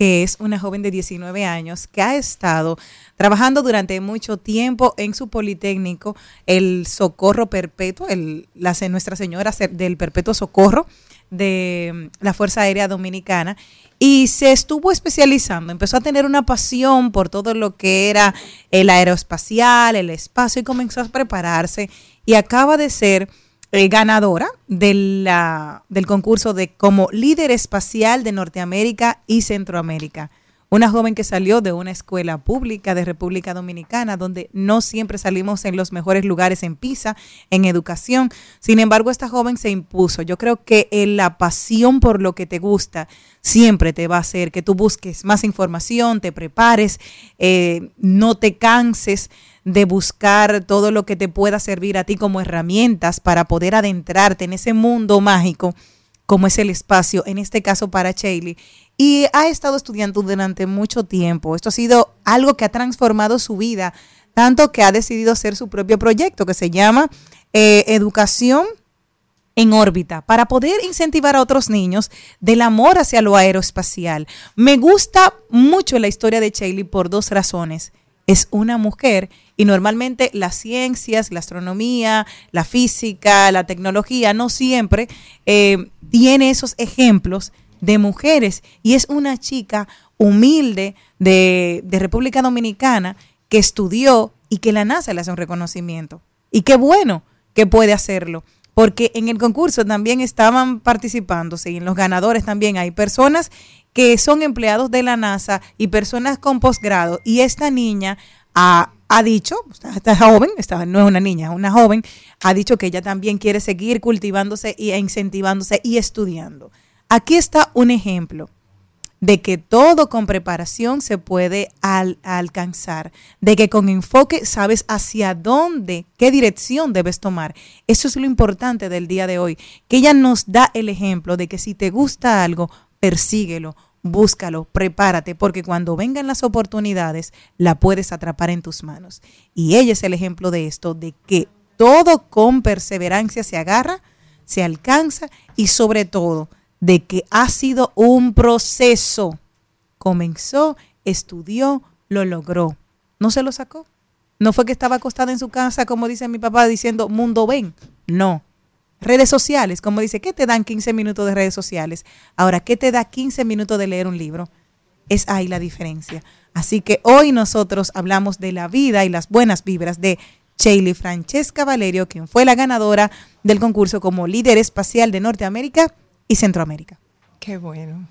que es una joven de 19 años que ha estado trabajando durante mucho tiempo en su Politécnico, el Socorro Perpetuo, el, la, Nuestra Señora del Perpetuo Socorro de la Fuerza Aérea Dominicana y se estuvo especializando, empezó a tener una pasión por todo lo que era el aeroespacial, el espacio y comenzó a prepararse y acaba de ser eh, ganadora del concurso de como líder espacial de Norteamérica y Centroamérica. Una joven que salió de una escuela pública de República Dominicana, donde no siempre salimos en los mejores lugares en PISA, en educación. Sin embargo, esta joven se impuso. Yo creo que eh, la pasión por lo que te gusta siempre te va a hacer que tú busques más información, te prepares, eh, no te canses de buscar todo lo que te pueda servir a ti como herramientas para poder adentrarte en ese mundo mágico como es el espacio, en este caso para Shaley. Y ha estado estudiando durante mucho tiempo. Esto ha sido algo que ha transformado su vida, tanto que ha decidido hacer su propio proyecto que se llama eh, Educación en órbita para poder incentivar a otros niños del amor hacia lo aeroespacial. Me gusta mucho la historia de Shaley por dos razones. Es una mujer y normalmente las ciencias, la astronomía, la física, la tecnología no siempre eh, tiene esos ejemplos de mujeres. Y es una chica humilde de, República Dominicana que estudió y que la NASA le hace un reconocimiento. Y qué bueno que puede hacerlo porque en el concurso también estaban participándose y en los ganadores también. Hay personas que son empleados de la NASA y personas con posgrado. Y esta niña ha, ha dicho, esta joven, esta no es una niña, es una joven, ha dicho que ella también quiere seguir cultivándose e incentivándose y estudiando. Aquí está un ejemplo de que todo con preparación se puede al, alcanzar, de que con enfoque sabes hacia dónde, qué dirección debes tomar. Eso es lo importante del día de hoy, que ella nos da el ejemplo de que si te gusta algo, persíguelo, búscalo, prepárate, porque cuando vengan las oportunidades, la puedes atrapar en tus manos. Y ella es el ejemplo de esto, de que todo con perseverancia se agarra, se alcanza y sobre todo, de que ha sido un proceso. Comenzó, estudió, lo logró. No se lo sacó. No fue que estaba acostada en su casa, como dice mi papá, diciendo, mundo ven. No. Redes sociales, como dice, ¿qué te dan 15 minutos de redes sociales? Ahora, ¿qué te da 15 minutos de leer un libro? Es ahí la diferencia. Así que hoy nosotros hablamos de la vida y las buenas vibras de Shaley Francesca Valerio, quien fue la ganadora del concurso como líder espacial de Norteamérica y Centroamérica. Qué bueno.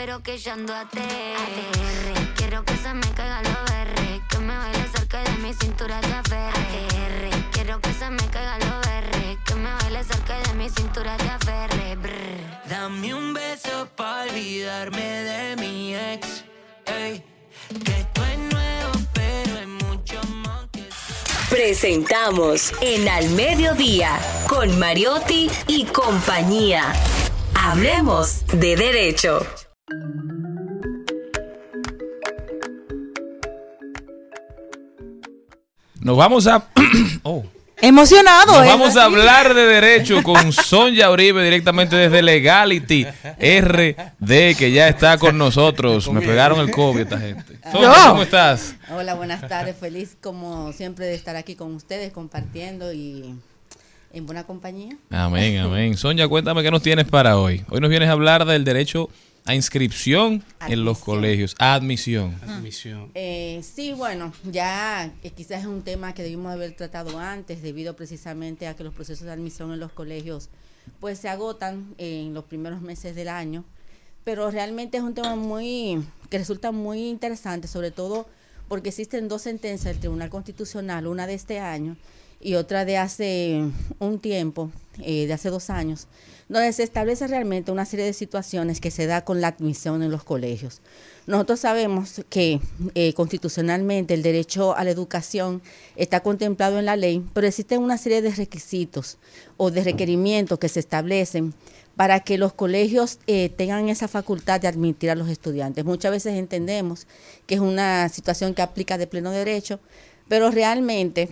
Pero que yo ando a ATR. Quiero que se me caiga lo berre. Que me baile cerca de mi cintura te aferre. ATR. Quiero que se me caiga lo berre. Que me baile cerca de mi cintura te aferre. Brr. Dame un beso para olvidarme de mi ex. Ey, que esto es nuevo, pero es mucho más que Presentamos en Al Mediodía con Mariotti y compañía. Hablemos de derecho. Nos vamos a. [CLEARS THROAT] oh. Emocionado, Nos ¿eh? vamos a hablar de derecho [LAUGHS] con Sonia Uribe directamente desde Legality RD, que ya está con nosotros. Me pegaron el COVID esta gente. [LAUGHS] Sonia, ¿cómo estás? Hola, buenas tardes. Feliz como siempre de estar aquí con ustedes compartiendo y en buena compañía. Amén, amén. Sonia, cuéntame qué nos tienes para hoy. Hoy nos vienes a hablar del derecho a inscripción en los colegios, a admisión. Admisión. Eh, sí, bueno, ya que quizás es un tema que debimos haber tratado antes debido precisamente a que los procesos de admisión en los colegios pues se agotan en los primeros meses del año, pero realmente es un tema muy que resulta muy interesante, sobre todo porque existen dos sentencias del Tribunal Constitucional, una de este año y otra de hace un tiempo, eh, de hace dos años, donde se establece realmente una serie de situaciones que se da con la admisión en los colegios. Nosotros sabemos que eh, constitucionalmente el derecho a la educación está contemplado en la ley, pero existen una serie de requisitos o de requerimientos que se establecen para que los colegios eh, tengan esa facultad de admitir a los estudiantes. Muchas veces entendemos que es una situación que aplica de pleno derecho, pero realmente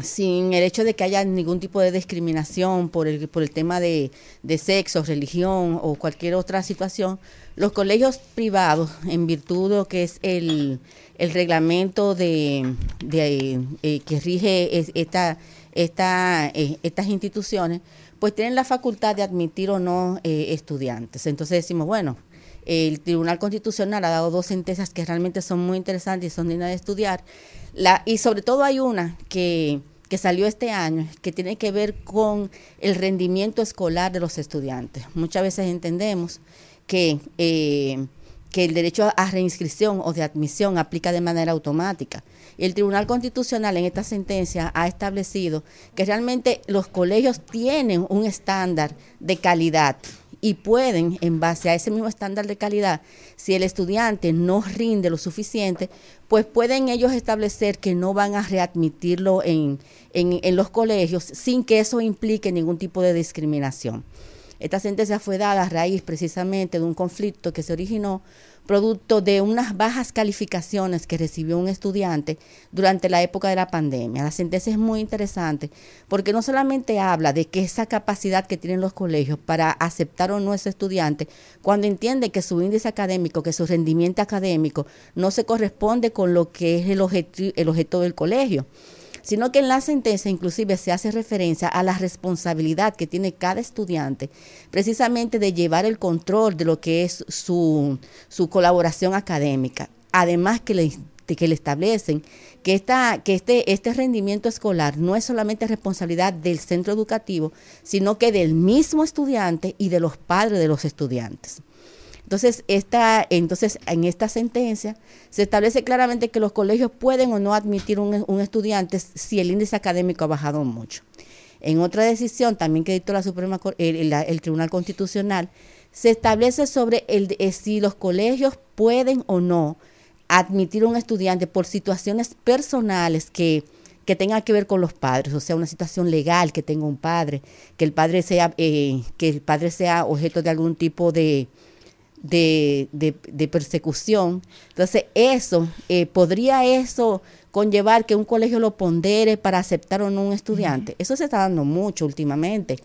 sin el hecho de que haya ningún tipo de discriminación por el, por el tema de, de sexo, religión o cualquier otra situación, los colegios privados, en virtud de lo que es el, el reglamento de, de, eh, que rige es- esta, esta, eh, estas instituciones, pues tienen la facultad de admitir o no eh, estudiantes. Entonces decimos, bueno, el Tribunal Constitucional ha dado dos sentencias que realmente son muy interesantes y son dignas de estudiar. La, y sobre todo hay una que, que salió este año que tiene que ver con el rendimiento escolar de los estudiantes. Muchas veces entendemos que, eh, que el derecho a reinscripción o de admisión aplica de manera automática. El Tribunal Constitucional en esta sentencia ha establecido que realmente los colegios tienen un estándar de calidad y pueden, en base a ese mismo estándar de calidad, si el estudiante no rinde lo suficiente, pues pueden ellos establecer que no van a readmitirlo en, en, en los colegios sin que eso implique ningún tipo de discriminación. Esta sentencia fue dada a raíz precisamente de un conflicto que se originó producto de unas bajas calificaciones que recibió un estudiante durante la época de la pandemia. La sentencia es muy interesante porque no solamente habla de que esa capacidad que tienen los colegios para aceptar o no ese estudiante, cuando entiende que su índice académico, que su rendimiento académico no se corresponde con lo que es el, objeti- el objeto del colegio sino que en la sentencia inclusive se hace referencia a la responsabilidad que tiene cada estudiante precisamente de llevar el control de lo que es su, su colaboración académica. Además que le, que le establecen que, esta, que este, este rendimiento escolar no es solamente responsabilidad del centro educativo, sino que del mismo estudiante y de los padres de los estudiantes. Entonces, esta, entonces, en esta sentencia se establece claramente que los colegios pueden o no admitir un, estudiante si el índice académico ha bajado mucho. En otra decisión, también que dictó la Suprema el, el- Tribunal Constitucional, se establece sobre el, eh, si los colegios pueden o no admitir un estudiante por situaciones personales que, que tengan que ver con los padres, o sea, una situación legal que tenga un padre, que el padre sea, eh, que el padre sea objeto de algún tipo de, de, de- de persecución. Entonces, eso, eh, ¿podría eso conllevar que un colegio lo pondere para aceptar o no un estudiante? Eso se está dando mucho últimamente.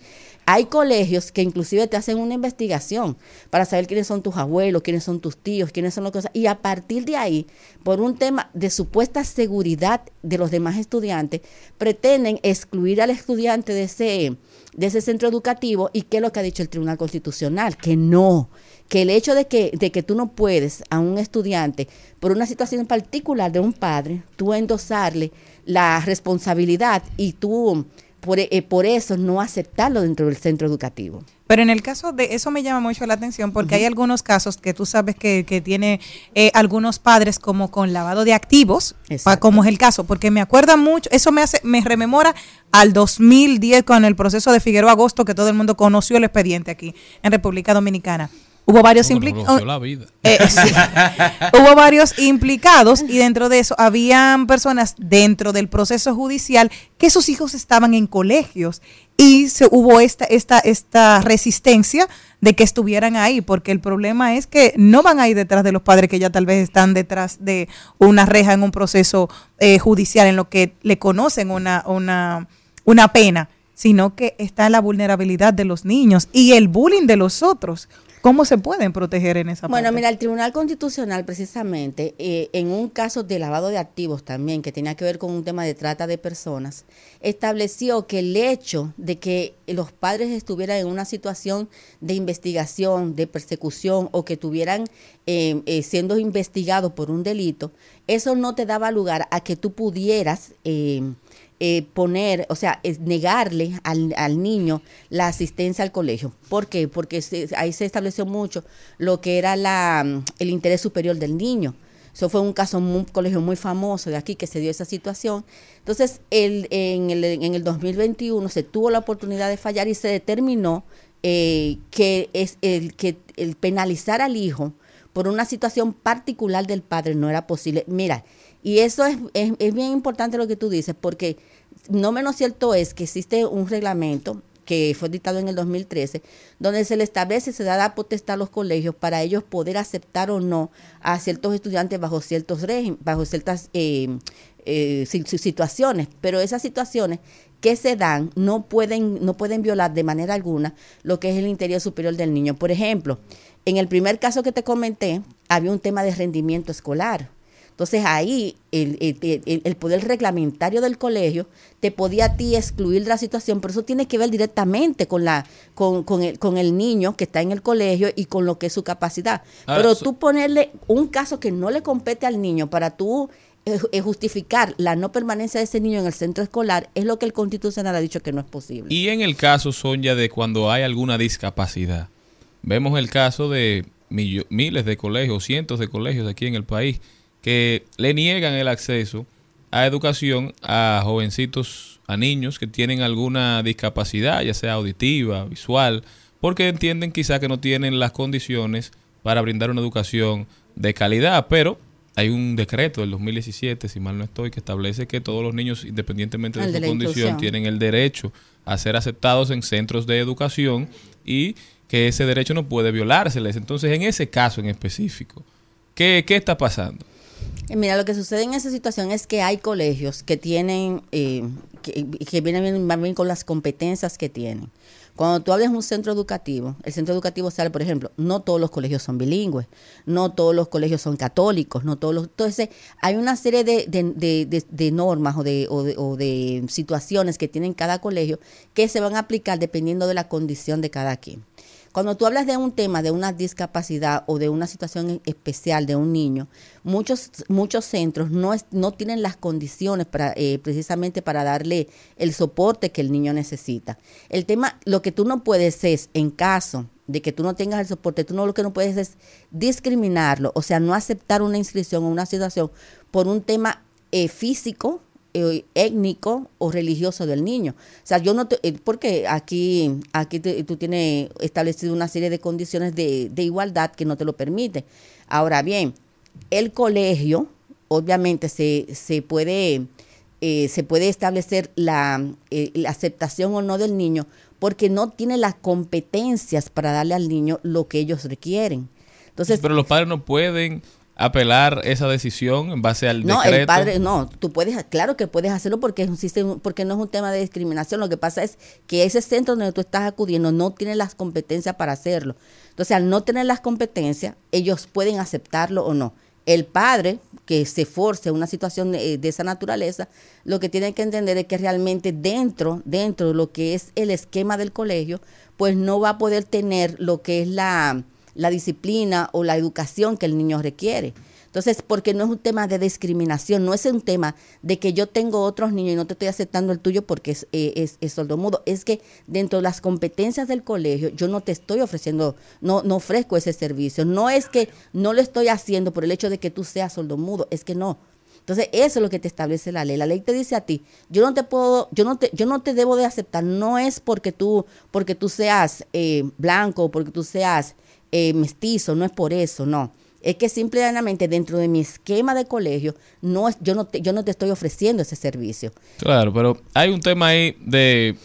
Hay colegios que inclusive te hacen una investigación para saber quiénes son tus abuelos, quiénes son tus tíos, quiénes son las cosas. Y a partir de ahí, por un tema de supuesta seguridad de los demás estudiantes, pretenden excluir al estudiante de ese, de ese centro educativo. ¿Y qué es lo que ha dicho el Tribunal Constitucional? Que no, que el hecho de que, de que tú no puedes a un estudiante, por una situación particular de un padre, tú endosarle la responsabilidad y tú por, eh, por eso no aceptarlo dentro del centro educativo. Pero en el caso de eso me llama mucho la atención porque hay algunos casos que tú sabes que, que tiene eh, algunos padres como con lavado de activos, pa- como es el caso, porque me acuerda mucho, eso me hace, me rememora al 2010 con el proceso de Figueroa Agosto que todo el mundo conoció el expediente aquí en República Dominicana. Hubo varios implicados. vida. Eh, [LAUGHS] sí. Hubo varios implicados y dentro de eso habían personas dentro del proceso judicial que sus hijos estaban en colegios y se, hubo esta, esta, esta resistencia de que estuvieran ahí, porque el problema es que no van a ir detrás de los padres que ya tal vez están detrás de una reja en un proceso eh, judicial en lo que le conocen una, una, una pena, sino que está la vulnerabilidad de los niños y el bullying de los otros. ¿Cómo se pueden proteger en esa Bueno, parte? mira, el Tribunal Constitucional precisamente, eh, en un caso de lavado de activos también, que tenía que ver con un tema de trata de personas, estableció que el hecho de que los padres estuvieran en una situación de investigación, de persecución o que estuvieran eh, eh, siendo investigados por un delito, eso no te daba lugar a que tú pudieras... eh, eh, poner, o sea, negarle al, al niño la asistencia al colegio. ¿Por qué? Porque se- ahí se estableció mucho lo que era la, mm, el interés superior del niño. Eso fue un caso, un colegio muy famoso de aquí que se dio esa situación. Entonces, el, en, el, en el 2021 se tuvo la oportunidad de fallar y se determinó eh, que es el que el penalizar al hijo por una situación particular del padre no era posible. Mira, y eso es, es, es bien importante lo que tú dices, porque no menos cierto es que existe un reglamento que fue dictado en el 2013, donde se le establece, se da la potestad a los colegios para ellos poder aceptar o no a ciertos estudiantes bajo ciertos régimen, bajo ciertas eh, eh, si- si- situaciones, pero esas situaciones que se dan no pueden, no pueden violar de manera alguna lo que es el interior superior del niño. Por ejemplo, en el primer caso que te comenté, había un tema de rendimiento escolar. Entonces ahí el, el- poder reglamentario del colegio te podía a ti excluir de la situación, pero eso tiene que ver directamente con la con, con el, con el niño que está en el colegio y con lo que es su capacidad. Ahora, pero tú ponerle un caso que no le compete al niño para tú eh, eh, justificar la no permanencia de ese niño en el centro escolar es lo que el constitucional ha dicho que no es posible. Y en el caso, Sonia, de cuando hay alguna discapacidad, vemos el caso de miles de colegios, cientos de colegios aquí en el país, que le niegan el acceso a educación a jovencitos, a niños que tienen alguna discapacidad, ya sea auditiva, visual, porque entienden quizá que no tienen las condiciones para brindar una educación de calidad, pero hay un decreto del 2017, si mal no estoy, que establece que todos los niños, independientemente de El su de condición, inclusión. tienen el derecho a ser aceptados en centros de educación y que ese derecho no puede violárseles. Entonces, en ese caso en específico, ¿qué, qué está pasando? Mira, lo que sucede en esa situación es que hay colegios que tienen, eh, que, que vienen bien- con las competencias que tienen. Cuando tú hablas de un centro educativo, el centro educativo sale, por ejemplo, no todos los colegios son bilingües, no todos los colegios son católicos, no todos los... Entonces, hay una serie de, normas o o, o de situaciones que tienen cada colegio que se van a aplicar dependiendo de la condición de cada quien. Cuando tú hablas de un tema, de una discapacidad o de una situación especial de un niño, muchos, muchos centros no, es- no tienen las condiciones para, eh, precisamente para darle el soporte que el niño necesita. El tema, lo que tú no puedes es, en caso de que tú no tengas el soporte, tú no lo que no puedes es discriminarlo, o sea, no aceptar una inscripción o una situación por un tema eh, físico, eh, étnico o religioso del niño. O sea, yo no te, eh, porque aquí, aquí te- tú tienes establecido una serie de condiciones de, de igualdad que no te lo permite. Ahora bien, el colegio, obviamente, se, se puede, eh, se puede establecer la, eh, la aceptación o no del niño porque no tiene las competencias para darle al niño lo que ellos requieren. Entonces, Pero los padres no pueden apelar esa decisión en base al no, decreto. el padre, no, tú puedes, claro que puedes hacerlo porque es un sistema, porque no es un tema de discriminación. Lo que pasa es que ese centro donde tú estás acudiendo no tiene las competencias para hacerlo. Entonces, al no tener las competencias, ellos pueden aceptarlo o no. El padre que se force una situación de, de esa naturaleza, lo que tiene que entender es que realmente dentro, dentro de lo que es el esquema del colegio, pues no va a poder tener lo que es la, la disciplina o la educación que el niño requiere. Entonces, porque no es un tema de discriminación, no es un tema de que yo tengo otros niños y no te estoy aceptando el tuyo porque es, eh, es, es. Es que dentro de las competencias del colegio yo no te estoy ofreciendo, no, no ofrezco ese servicio. No es que no lo estoy haciendo por el hecho de que tú seas sordomudo, es que no. Entonces, eso es lo que te establece la ley. La ley te dice a ti, yo no te puedo, yo no te, yo no te debo de aceptar, no es porque tú, porque tú seas eh, blanco, porque tú seas eh, mestizo, no es por eso, no. Es que simplemente dentro de mi esquema de colegio, no es, yo, no te, yo no te estoy ofreciendo ese servicio. Claro, pero hay un tema ahí de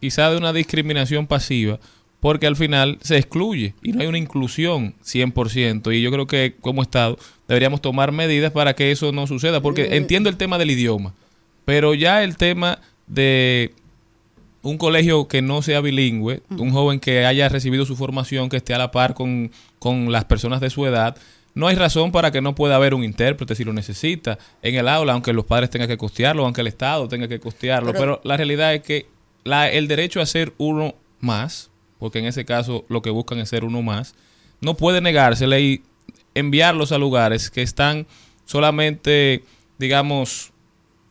quizá de una discriminación pasiva, porque al final se excluye y no hay una inclusión 100%. Y yo creo que como Estado deberíamos tomar medidas para que eso no suceda, porque entiendo el tema del idioma, pero ya el tema de un colegio que no sea bilingüe, un joven que haya recibido su formación, que esté a la par con, con las personas de su edad, no hay razón para que no pueda haber un intérprete si lo necesita en el aula, aunque los padres tengan que costearlo, aunque el Estado tenga que costearlo. Pero, Pero- la realidad es que la, el derecho a ser uno más, porque en ese caso lo que buscan es ser uno más, no puede negársele y enviarlos a lugares que están solamente, digamos,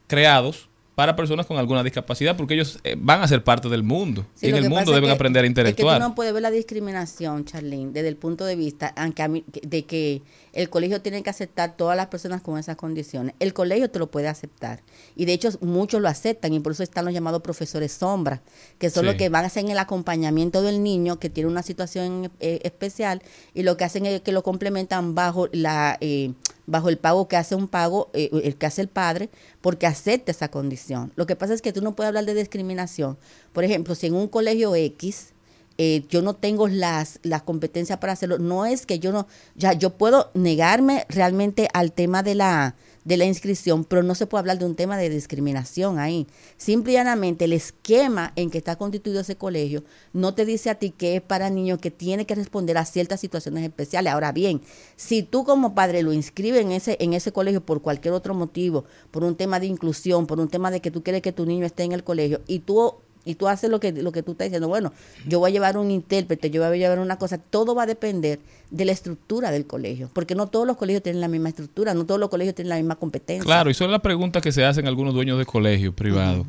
creados para personas con alguna discapacidad, porque ellos eh, van a ser parte del mundo Sí, y en el mundo deben que- aprender a Es que interactuar. tú no puedes ver la discriminación, Charlene, desde el punto de vista aunque a mí- de que el colegio tiene que aceptar todas las personas con esas condiciones. El colegio te lo puede aceptar. Y de hecho muchos lo aceptan y por eso están los llamados profesores sombra, que son Sí. los que van a hacer el acompañamiento del niño que tiene una situación eh, especial y lo que hacen es que lo complementan bajo la... eh, bajo el pago que hace un pago, eh, el que hace el padre, porque acepta esa condición. Lo que pasa es que tú no puedes hablar de discriminación. Por ejemplo, si en un colegio X eh, yo no tengo las, las competencias para hacerlo, no es que yo no, ya yo puedo negarme realmente al tema de la, de la inscripción, pero no se puede hablar de un tema de discriminación ahí. Simple y llanamente el esquema en que está constituido ese colegio no te dice a ti que es para niños que tiene que responder a ciertas situaciones especiales. Ahora bien, si tú como padre lo inscribes en ese, en ese colegio por cualquier otro motivo, por un tema de inclusión, por un tema de que tú quieres que tu niño esté en el colegio y tú y tú haces lo que, lo que tú estás diciendo, bueno, yo voy a llevar un intérprete, yo voy a llevar una cosa, todo va a depender de la estructura del colegio, porque no todos los colegios tienen la misma estructura, no todos los colegios tienen la misma competencia. Claro, y son las preguntas que se hacen algunos dueños de colegios privados.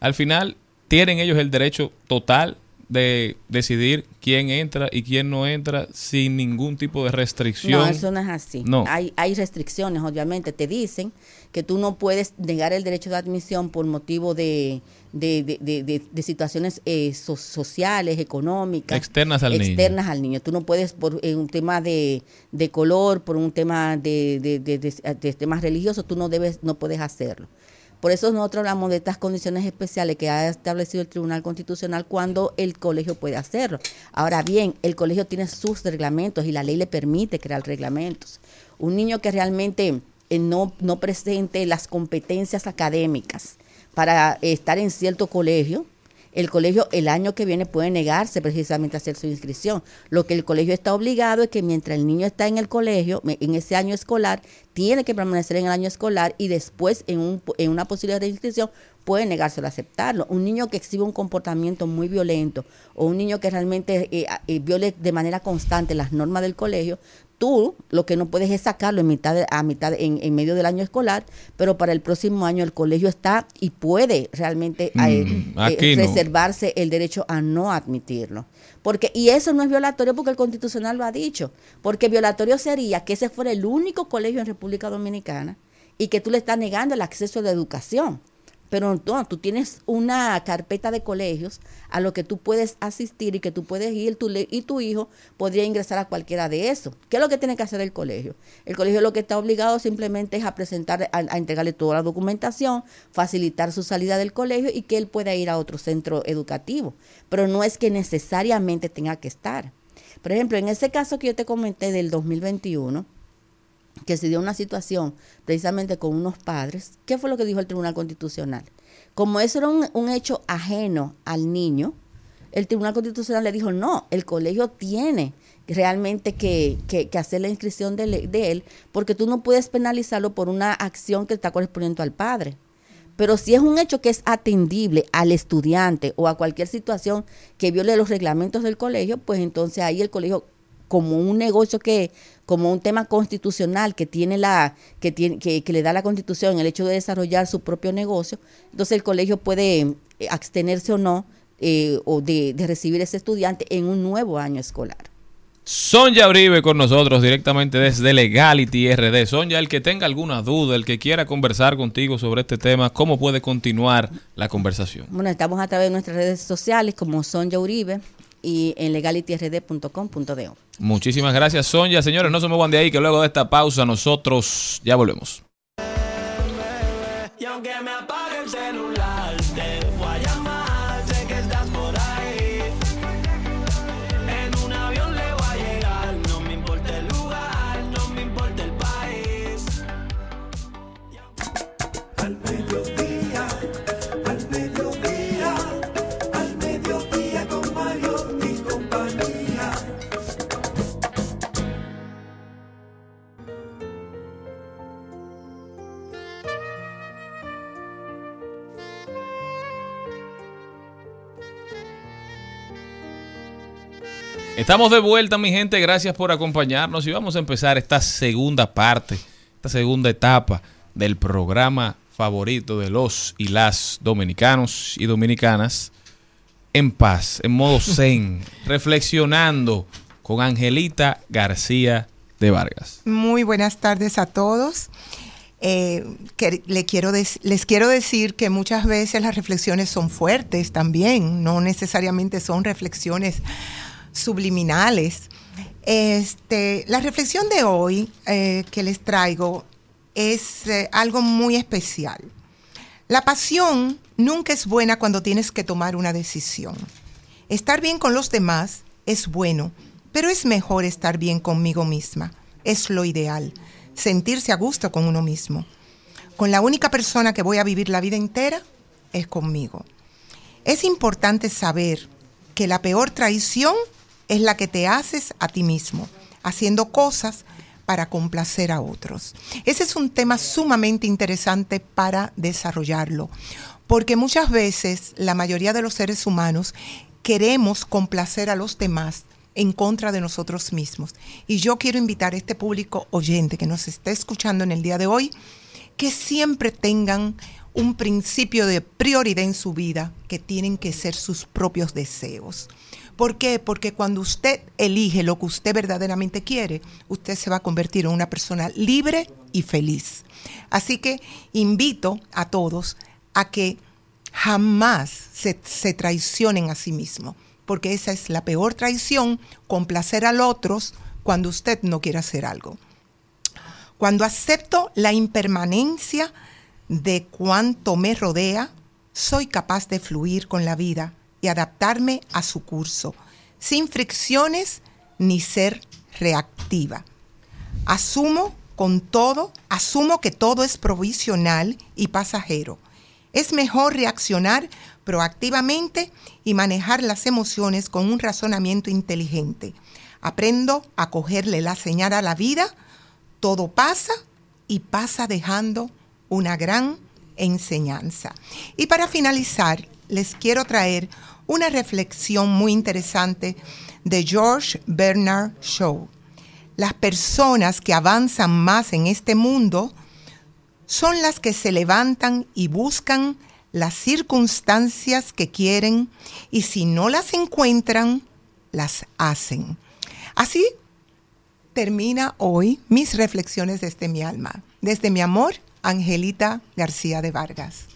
Al final, ¿tienen ellos el derecho total de decidir quién entra y quién no entra sin ningún tipo de restricción? No, eso no es así. No. Hay, hay restricciones, obviamente. Te dicen que tú no puedes negar el derecho de admisión por motivo de, de, de- de- situaciones eh, so- sociales, económicas. Externas al niño. externas al niño. Tú no puedes por eh, un tema de, de color, por un tema de, temas religiosos, tú no debes, no puedes hacerlo. Por eso nosotros hablamos de estas condiciones especiales que ha establecido el Tribunal Constitucional cuando el colegio puede hacerlo. Ahora bien, el colegio tiene sus reglamentos y la ley le permite crear reglamentos. Un niño que realmente no, no presente las competencias académicas para eh, estar en cierto colegio, el colegio el año que viene puede negarse precisamente a hacer su inscripción. Lo que el colegio está obligado es que mientras el niño está en el colegio, en ese año escolar, tiene que permanecer en el año escolar y después en, un, una posibilidad de inscripción puede negárselo a aceptarlo. Un niño que exhibe un comportamiento muy violento o un niño que realmente eh, eh, viole de manera constante las normas del colegio, tú lo que no puedes es sacarlo en mitad de- a mitad en, en medio del año escolar, pero para el próximo año el colegio está y puede realmente eh, Mm, eh, no. reservarse el derecho a no admitirlo. Porque y eso no es violatorio porque el constitucional lo ha dicho, porque violatorio sería que ese fuera el único colegio en República Dominicana y que tú le estás negando el acceso a la educación. Pero no, tú tienes una carpeta de colegios a lo que tú puedes asistir y que tú puedes ir y tu hijo podría ingresar a cualquiera de esos. ¿Qué es lo que tiene que hacer el colegio? El colegio lo que está obligado simplemente es a presentar, a, a entregarle toda la documentación, facilitar su salida del colegio y que él pueda ir a otro centro educativo. Pero no es que necesariamente tenga que estar. Por ejemplo, en ese caso que yo te comenté del 2021, que se dio una situación precisamente con unos padres, ¿qué fue lo que dijo el Tribunal Constitucional? Como eso era un, hecho ajeno al niño, el Tribunal Constitucional le dijo, no, el colegio tiene realmente que, que- que hacer la inscripción de, de él, porque tú no puedes penalizarlo por una acción que está correspondiendo al padre. Pero si es un hecho que es atendible al estudiante o a cualquier situación que viole los reglamentos del colegio, pues entonces ahí el colegio como un negocio que como un tema constitucional que tiene la que tiene que, que le da la Constitución el hecho de desarrollar su propio negocio, entonces el colegio puede eh, abstenerse o no eh, o de, de recibir ese estudiante en un nuevo año escolar. Sonja Uribe con nosotros directamente desde Legality RD. Sonja, el que tenga alguna duda, el que quiera conversar contigo sobre este tema, ¿cómo puede continuar la conversación? Bueno, estamos a través de nuestras redes sociales como Sonja Uribe y en legalityrd.com.do. Muchísimas gracias, Sonja. Señores, no se muevan de ahí, que luego de esta pausa nosotros ya volvemos. Y aunque me apague el celular, Estamos de vuelta, mi gente. Gracias por acompañarnos y vamos a empezar esta segunda parte, esta segunda etapa del programa favorito de los y las dominicanos y dominicanas en paz, en modo [LAUGHS] zen, reflexionando con Angelita García de Vargas. Muy buenas tardes a todos. Eh, que le quiero les quiero decir que muchas veces las reflexiones son fuertes también, no necesariamente son reflexiones subliminales. Este, la reflexión de hoy eh, que les traigo es eh, algo muy especial. La pasión nunca es buena cuando tienes que tomar una decisión. Estar bien con los demás es bueno, pero es mejor estar bien conmigo misma. Es lo ideal, sentirse a gusto con uno mismo. Con la única persona que voy a vivir la vida entera es conmigo. Es importante saber que la peor traición es la que te haces a ti mismo, haciendo cosas para complacer a otros. Ese es un tema sumamente interesante para desarrollarlo, porque muchas veces la mayoría de los seres humanos queremos complacer a los demás en contra de nosotros mismos. Y yo quiero invitar a este público oyente que nos está escuchando en el día de hoy, que siempre tengan un principio de prioridad en su vida, que tienen que ser sus propios deseos. ¿Por qué? Porque cuando usted elige lo que usted verdaderamente quiere, usted se va a convertir en una persona libre y feliz. Así que invito a todos a que jamás se, se traicionen a sí mismos, porque esa es la peor traición, complacer a los otros cuando usted no quiere hacer algo. Cuando acepto la impermanencia de cuanto me rodea, soy capaz de fluir con la vida y adaptarme a su curso, sin fricciones ni ser reactiva. Asumo con todo, asumo que todo es provisional y pasajero. Es mejor reaccionar proactivamente y manejar las emociones con un razonamiento inteligente. Aprendo a cogerle la señal a la vida, todo pasa y pasa dejando una gran enseñanza. Y para finalizar, les quiero traer una reflexión muy interesante de George Bernard Shaw. Las personas que avanzan más en este mundo son las que se levantan y buscan las circunstancias que quieren y si no las encuentran, las hacen. Así termina hoy mis reflexiones desde mi alma, desde mi amor, Angelita García de Vargas.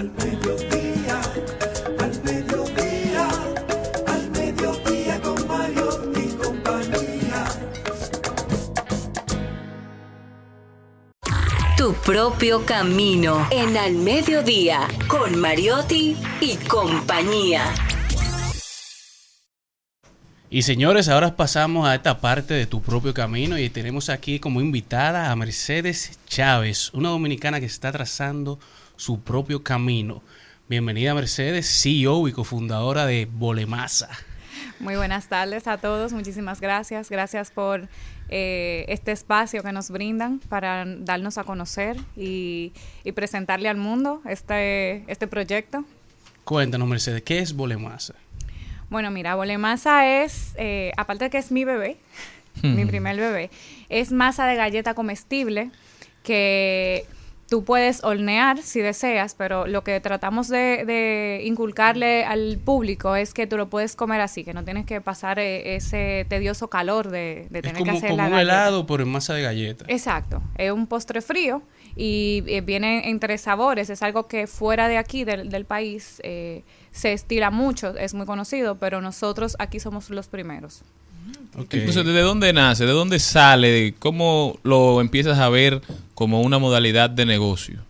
Al mediodía, al mediodía, al mediodía con Mario y compañía. Tu propio camino en Al Mediodía con Mariotti y compañía. Y señores, ahora pasamos a esta parte de tu propio camino y tenemos aquí como invitada a Mercedes Chávez, una dominicana que está trazando su propio camino. Bienvenida Mercedes, CEO y cofundadora de Bolemasa. Muy buenas tardes a todos, muchísimas gracias. Gracias por eh, este espacio que nos brindan para darnos a conocer y, y presentarle al mundo este, este proyecto. Cuéntanos, Mercedes, ¿qué es Bolemasa? Bueno, mira, Bolemasa es, eh, aparte de que es mi bebé, [LAUGHS] mi primer bebé, es masa de galleta comestible que tú puedes hornear si deseas, pero lo que tratamos de, de inculcarle al público es que tú lo puedes comer así, que no tienes que pasar eh, ese tedioso calor de, de Es tener que hacer como la un galleta. helado, en masa de galleta. Exacto, es un postre frío y eh, viene en tres sabores, es algo que fuera de aquí del, del país eh, se estila mucho, es muy conocido, pero nosotros aquí somos los primeros. Entonces, ¿de dónde nace? ¿De dónde sale? ¿Cómo lo empiezas a ver como una modalidad de negocio?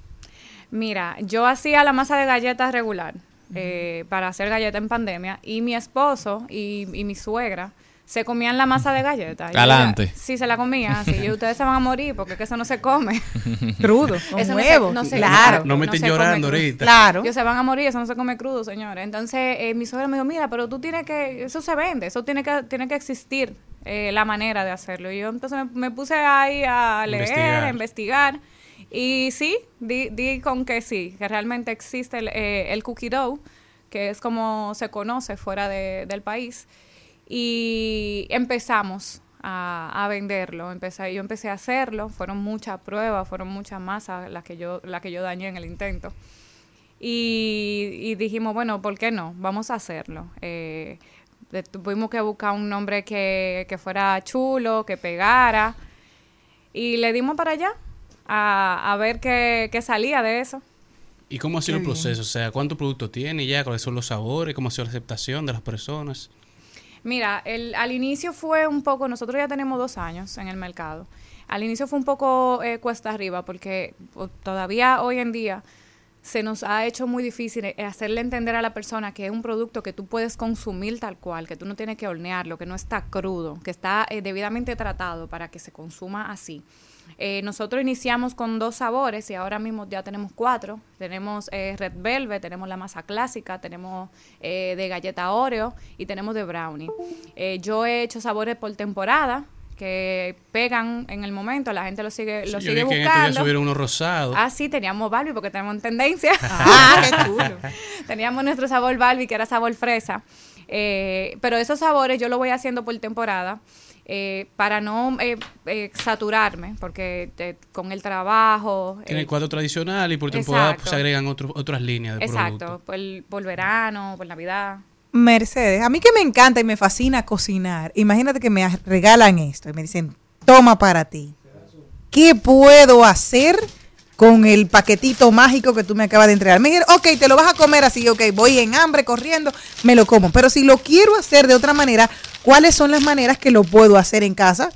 Mira, yo hacía la masa de galletas regular eh, para hacer galleta en pandemia y mi esposo y, y mi suegra se comían la masa de Galante. decía, Sí, se la comían así. Y ustedes se van a morir porque es que eso no se come. [LAUGHS] Crudo, con Eso huevo, no se, no se- claro. No me estén llorando ahorita. Claro. Ellos se van a morir, eso no se come crudo, señores. Entonces, eh, mi suegra me dijo, mira, pero tú tienes que, eso se vende, eso tiene que, tiene que existir eh, la manera de hacerlo. Y yo entonces me, me puse ahí a leer, Investigar. a investigar. Y sí, di, di con que sí, que realmente existe el, eh, el cookie dough, que es como se conoce fuera de- del país. Y empezamos a, a venderlo. Empecé, yo empecé a hacerlo, fueron muchas pruebas, fueron muchas masas las que yo, las que yo dañé en el intento. Y, y dijimos, bueno, ¿por qué no? Vamos a hacerlo. Eh, tuvimos que buscar un nombre que, que fuera chulo, que pegara. Y le dimos para allá a, a ver qué, qué salía de eso. ¿Y cómo ha sido Qué el proceso? O sea, ¿cuántos productos tiene ya? ¿Cuáles son los sabores? ¿Cómo ha sido la aceptación de las personas? Mira, el, al inicio fue un poco, nosotros ya tenemos dos años en el mercado. Al inicio fue un poco eh, cuesta arriba porque todavía hoy en día se nos ha hecho muy difícil eh, hacerle entender a la persona que es un producto que tú puedes consumir tal cual, que tú no tienes que hornearlo, que no está crudo, que está eh, debidamente tratado para que se consuma así. Eh, nosotros iniciamos con dos sabores y ahora mismo ya tenemos cuatro. Tenemos eh, Red Velvet, tenemos la masa clásica, tenemos eh, de galleta Oreo y tenemos de brownie. Eh, yo he hecho sabores por temporada que pegan en el momento, la gente lo sigue, Sí, lo sigue días buscando. subieron unos rosados. Ah, sí, teníamos Barbie porque tenemos en tendencia. [LAUGHS] Ah, qué chulo. teníamos nuestro sabor Barbie, que era sabor fresa. Pero esos sabores yo lo voy haciendo por temporada. Eh, para no eh, eh, saturarme, porque eh, con el trabajo... En eh, el cuadro tradicional y por temporada pues, se agregan otros otras líneas de. Exacto, por, el- por verano, por Navidad. Mercedes, a mí que me encanta y me fascina cocinar, imagínate que me regalan esto y me dicen, toma para ti. ¿Qué puedo hacer con el paquetito mágico que tú me acabas de entregar? Me dijeron, ok, te lo vas a comer así, ok, voy en hambre corriendo, me lo como. Pero si lo quiero hacer de otra manera, ¿cuáles son las maneras que lo puedo hacer en casa?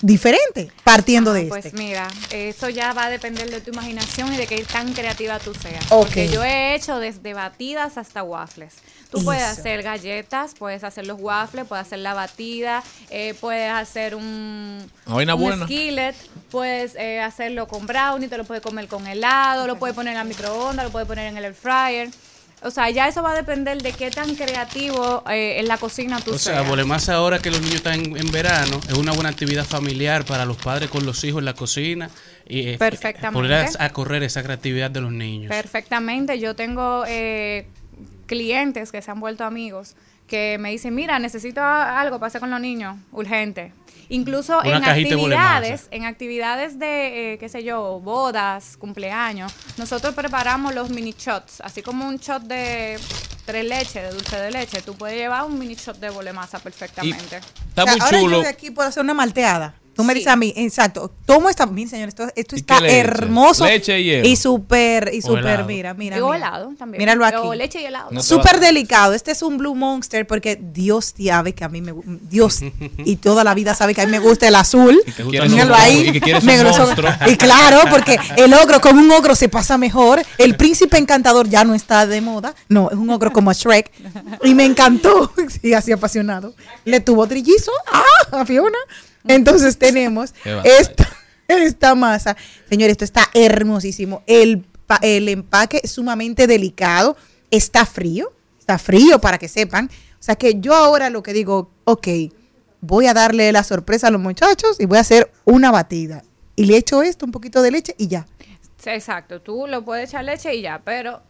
Diferente, partiendo de Pues este. mira, eso ya va a depender de tu imaginación y de qué tan creativa tú seas. Porque yo he hecho desde batidas hasta waffles. Tú puedes Eso. hacer galletas, puedes hacer los waffles, puedes hacer la batida, eh, puedes hacer un, Una un buena. skillet, puedes eh, hacerlo con brownie, te lo puedes comer con helado, lo puedes poner en la microondas, lo puedes poner en el air fryer. O sea, ya eso va a depender de qué tan creativo eh, en la cocina tú O sea, seas. Bolemasa ahora que los niños están en, en verano, es una buena actividad familiar para los padres con los hijos en la cocina y eh, Perfectamente. poner a, a correr esa creatividad de los niños. Perfectamente. Yo tengo eh, clientes que se han vuelto amigos que me dicen, mira, necesito algo para hacer con los niños, urgente. Incluso Una en actividades, en actividades de, eh, qué sé yo, bodas, cumpleaños, nosotros preparamos los mini shots, así como un shot de tres leches, de dulce de leche, tú puedes llevar un mini shot de bolemasa perfectamente. Está O sea, muy ahora chulo. yo de aquí puedo hacer una malteada. Tú me Sí. dices a mí, exacto, tomo esta, mire señor, esto, esto ¿Y está qué le echas? hermoso Leche y hielo. y súper, y súper, mira, mira, o mira. helado también. Míralo aquí. O leche y helado. No Súper delicado. Este es un Blue Monster porque Dios sabe que a mí me Dios [LAUGHS] y toda la vida sabe que a mí me gusta el azul. que Míralo un- ahí. y que quieres Me monstruo. Y claro, porque el ogro con un ogro se pasa mejor. El [LAUGHS] príncipe encantador ya no está de moda. No, es un ogro como Shrek. Y me encantó. [LAUGHS] Sí, así apasionado. Le tuvo trillizo ¡ah! a Fiona. Entonces tenemos esta, [LAUGHS] esta masa. Señor, esto está hermosísimo. El, el empaque es sumamente delicado. Está frío. Está frío para que sepan. O sea que yo ahora lo que digo, ok, voy a darle la sorpresa a los muchachos y voy a hacer una batida. Y le echo esto, un poquito de leche y ya. Exacto, tú lo puedes echar leche y ya, pero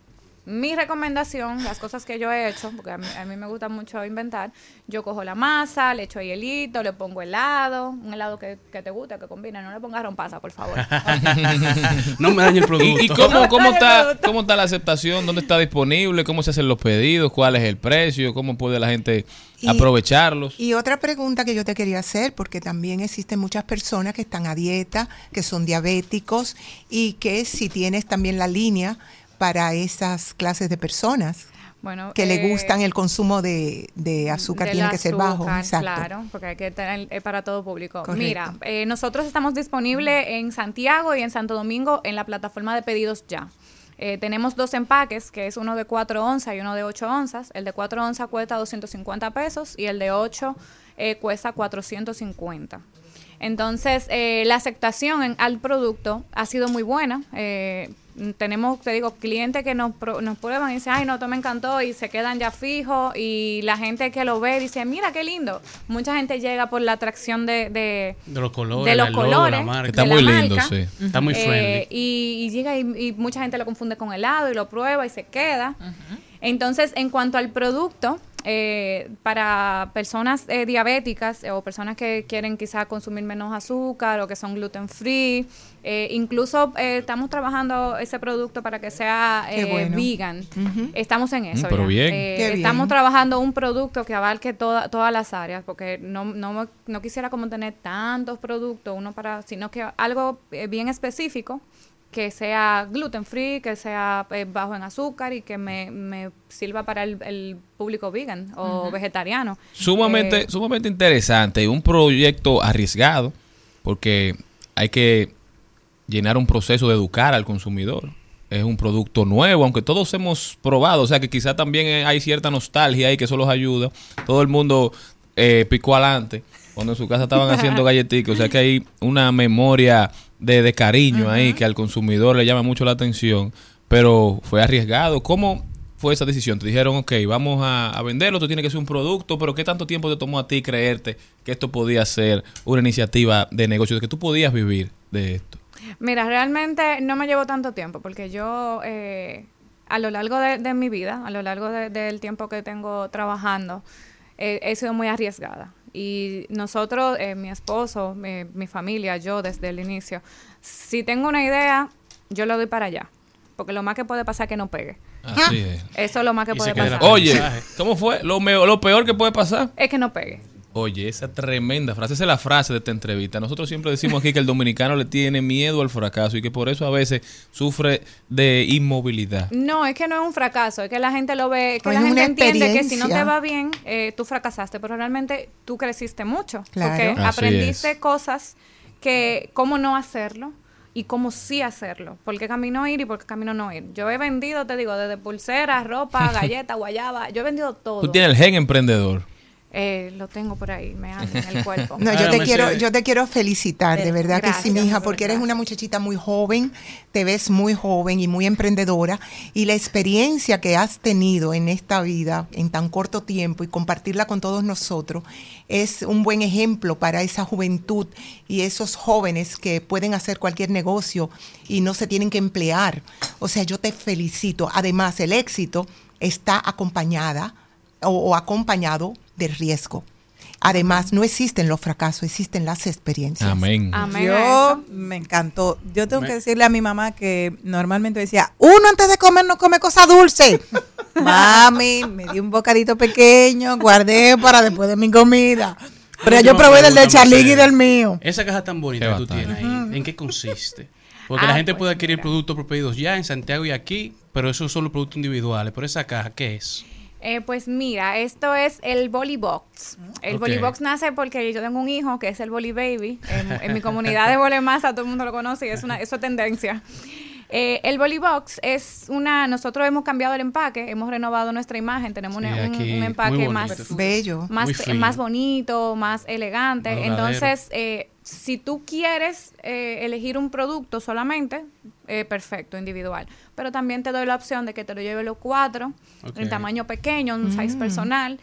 mi recomendación, las cosas que yo he hecho, porque a mí, a mí me gusta mucho inventar, yo cojo la masa, le echo hielito, le pongo helado, un helado que, que te guste, que combine, no le pongas rompasa, por favor. [LAUGHS] no me dañe el producto. ¿Y, y cómo, [LAUGHS] cómo está, cómo está la aceptación? ¿Dónde está disponible? ¿Cómo se hacen los pedidos? ¿Cuál es el precio? ¿Cómo puede la gente Y- aprovecharlos? Y otra pregunta que yo te quería hacer, porque también existen muchas personas que están a dieta, que son diabéticos y que si tienes también la línea para esas clases de personas Bueno, que le eh, gustan el consumo de, de azúcar, tiene que ser bajo. Exacto. Claro, porque hay que tener eh, para todo público. Correcto. Mira, eh, nosotros estamos disponibles en Santiago y en Santo Domingo en la plataforma de pedidos ya. Eh, tenemos dos empaques, que es uno de 4 onzas y uno de 8 onzas. El de 4 onzas cuesta 250 pesos y el de 8 eh, cuesta 450. Entonces, eh, la aceptación en- al producto ha sido muy buena. Eh, tenemos, te digo, clientes que nos, pro- nos prueban y dicen, ay, no, esto me encantó y se quedan ya fijos. Y la gente que lo ve dice, mira qué lindo. Mucha gente llega por la atracción de, de, De los colores, de los logo, colores. la marca. Está de la muy lindo, marca. sí. Está muy Eh, friendly. y, y llega y, y mucha gente lo confunde con helado y lo prueba y se queda. Entonces, en cuanto al producto, eh, para personas eh, diabéticas eh, o personas que quieren quizá consumir menos azúcar o que son gluten free, eh, incluso eh, estamos trabajando ese producto para que sea eh, bueno. vegan. Estamos en eso. Mm, pero bien. Eh, estamos bien. trabajando un producto que abarque toda, todas las áreas, porque no, no, me- no quisiera como tener tantos productos, uno para, sino que algo eh, bien específico que sea gluten free, que sea eh, bajo en azúcar y que me, me sirva para el, el público vegan o vegetariano. Sumamente, Eh, sumamente interesante y un proyecto arriesgado porque hay que llenar un proceso de educar al consumidor. Es un producto nuevo, aunque todos hemos probado, o sea que quizá también hay cierta nostalgia ahí que eso los ayuda. Todo el mundo eh, picó adelante cuando en su casa estaban haciendo galletitas, o sea que hay una memoria de, de cariño ahí que al consumidor le llama mucho la atención, pero fue arriesgado. ¿Cómo fue esa decisión? Te dijeron, ok, vamos a, a venderlo, tú tienes que ser un producto, pero ¿qué tanto tiempo te tomó a ti creerte que esto podía ser una iniciativa de negocio, de que tú podías vivir de esto? Mira, realmente no me llevo tanto tiempo porque yo eh, a lo largo de, de mi vida, a lo largo de- del tiempo que tengo trabajando, eh, he sido muy arriesgada. Y nosotros, eh, mi esposo, mi, mi familia, yo desde el inicio, si tengo una idea, yo lo doy para allá. Porque lo más que puede pasar es que no pegue. Así es. Eso es lo más que Y puede pasar. la- Oye. ¿cómo fue? Lo, meo- lo peor que puede pasar. Es que no pegue. Oye, esa tremenda frase, esa es la frase de esta entrevista. Nosotros siempre decimos aquí que el dominicano le tiene miedo al fracaso y que por eso a veces sufre de inmovilidad. No, es que no es un fracaso, es que la gente lo ve, que la gente entiende que si no te va bien, eh, tú fracasaste, pero realmente tú creciste mucho, Claro. porque Así aprendiste es. cosas que cómo no hacerlo y cómo sí hacerlo, por qué camino ir y por qué camino no ir. Yo he vendido, te digo, desde pulseras, ropa, [LAUGHS] galletas, guayaba, yo he vendido todo. Tú tienes el gen emprendedor. Eh, lo tengo por ahí, me anda en el [LAUGHS] cuerpo. No, yo te quiero, yo te quiero felicitar, de verdad que sí, Gracias, mi hija, amor, porque eres una muchachita muy joven, te ves muy joven y muy emprendedora, y la experiencia que has tenido en esta vida en tan corto tiempo y compartirla con todos nosotros es un buen ejemplo para esa juventud y esos jóvenes que pueden hacer cualquier negocio y no se tienen que emplear. O sea, yo te felicito. Además, el éxito está acompañada o, o acompañado del riesgo. Además, no existen los fracasos, existen las experiencias. Amén. Amén Yo me encantó. Yo tengo que decirle a mi mamá que normalmente decía, uno antes de comer no come cosa dulce. [LAUGHS] Mami, me di un bocadito pequeño, guardé para después de mi comida. Pero yo probé del de Charlín y del mío. Esa caja tan bonita que tú tienes ahí, ¿en qué consiste? Porque Ah, la gente pues puede adquirir mira. productos por pedidos ya en Santiago y aquí, pero esos son los productos individuales. Pero esa caja, ¿qué es? Eh, pues mira, esto es el Bolly Box. El Ok. Bolly Box nace porque yo tengo un hijo que es el Bolly Baby. En, en mi comunidad de [LAUGHS] Bolly Masa todo el mundo lo conoce y es una eso es tendencia. Eh, el Bolly Box es una, nosotros hemos cambiado el empaque, hemos renovado nuestra imagen, tenemos Sí, un, empaque más, Bello. más, bonito, más elegante. Entonces, eh, si tú quieres eh, elegir un producto solamente, eh, perfecto, individual. Pero también te doy la opción de que te lo lleve los cuatro, Ok. en tamaño pequeño, un size personal.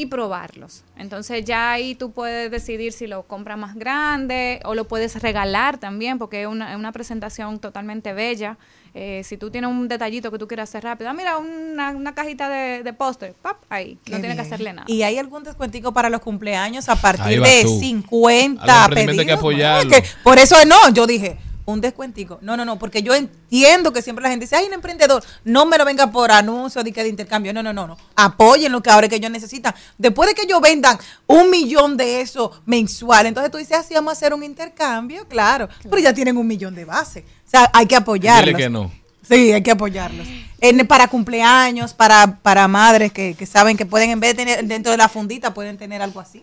Y probarlos. Entonces ya ahí tú puedes decidir si lo compras más grande o lo puedes regalar también porque es una, es una presentación totalmente bella. Eh, si tú tienes un detallito que tú quieras hacer rápido, ah, mira, una, una cajita de, de postre, ¡pap! ahí, Qué no tienes que hacerle nada. Y hay algún descuentico para los cumpleaños a partir de tú. 50 A los emprendimientos hay que pedidos. apoyarlo. Bueno, que por eso no, yo dije, un descuentico. No, no, no, porque yo entiendo que siempre la gente dice, ay, un emprendedor, no me lo venga por anuncio de, que de intercambio. No, no, no, no. Apoyen lo que ahora es que ellos necesitan. Después de que ellos vendan un millón de eso mensual, entonces tú dices, así vamos a hacer un intercambio, claro. Pero ya tienen un millón de base. O sea, hay que apoyarlos. Dile que no. Sí, hay que apoyarlos. En- para cumpleaños, para, para madres que, que saben que pueden, en vez de tener dentro de la fundita, pueden tener algo así.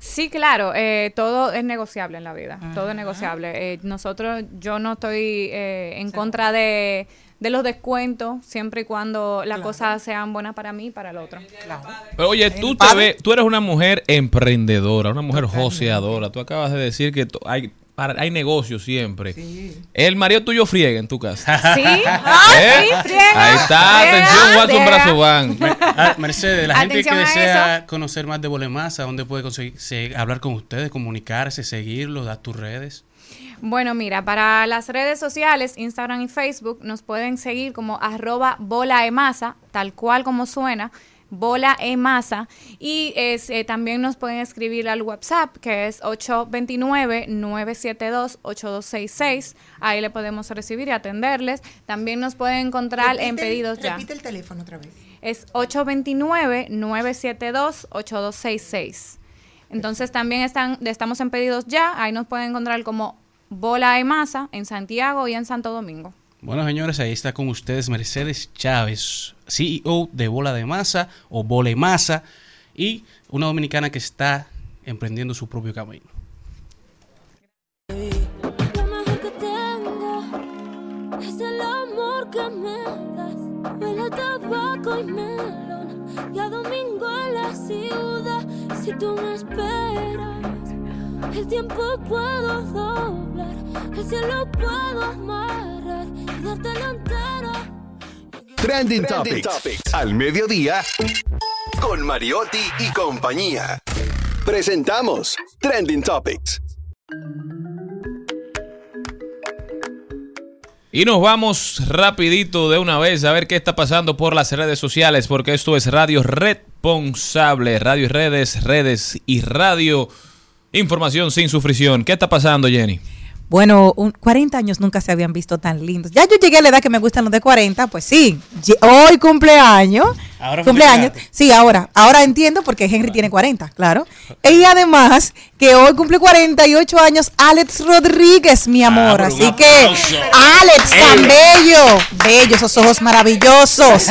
Sí, claro, eh, todo es negociable en la vida, todo es negociable. Eh, nosotros, yo no estoy eh, en contra de, de los descuentos, siempre y cuando las cosas sean buenas para mí y para el otro. Pero oye, tú te ves, tú eres una mujer emprendedora, una mujer joseadora. Tú acabas de decir que to- hay, para- hay negocio siempre. El marido tuyo friega en tu casa. [LAUGHS] Sí, [LAUGHS] ¿Eh? sí, friega, Ahí está, friega, atención, Watson. Brazo Van. [LAUGHS] Ah, Mercedes, la gente que desea conocer más de Bolemasa, ¿dónde puede conseguir, se- hablar con ustedes, comunicarse, seguirlos, dar tus redes? Bueno, mira, para las redes sociales, Instagram y Facebook, nos pueden seguir como arroba bola de masa, tal cual como suena, bola e masa. Y es, eh, también nos pueden escribir al WhatsApp, que es 829-972-8266. Ahí le podemos recibir y atenderles. También nos pueden encontrar en pedidos ya. Repite el teléfono otra vez. Es 829-972-8266. Entonces también están, estamos en pedidos ya. Ahí nos pueden encontrar como Bola de Masa en Santiago y en Santo Domingo. Bueno, señores, ahí está con ustedes Mercedes Chávez, CEO de Bola de Masa o Bole Masa y una dominicana que está emprendiendo su propio camino. El tiempo puedo doblar, el cielo puedo amarrar y dártelo entero. Trending Topics. Al mediodía. Con Mariotti y compañía. Presentamos Trending Topics. Y nos vamos rapidito de una vez a ver qué está pasando por las redes sociales, porque esto es Radio Responsable, Radio y Redes, Redes y Radio. Información sin sufrición. ¿Qué está pasando, Jenny? Bueno, un- 40 años nunca se habían visto tan lindos. Ya yo llegué a la edad que me gustan los de 40, pues sí. Hoy cumpleaños. Ahora cumpleaños. Sí, ahora. Ahora entiendo porque Henry tiene 40, claro. Y además que hoy cumple 48 años Alex Rodríguez, mi amor. pero un Así que. Alex, tan bello. Bello, esos ojos maravillosos.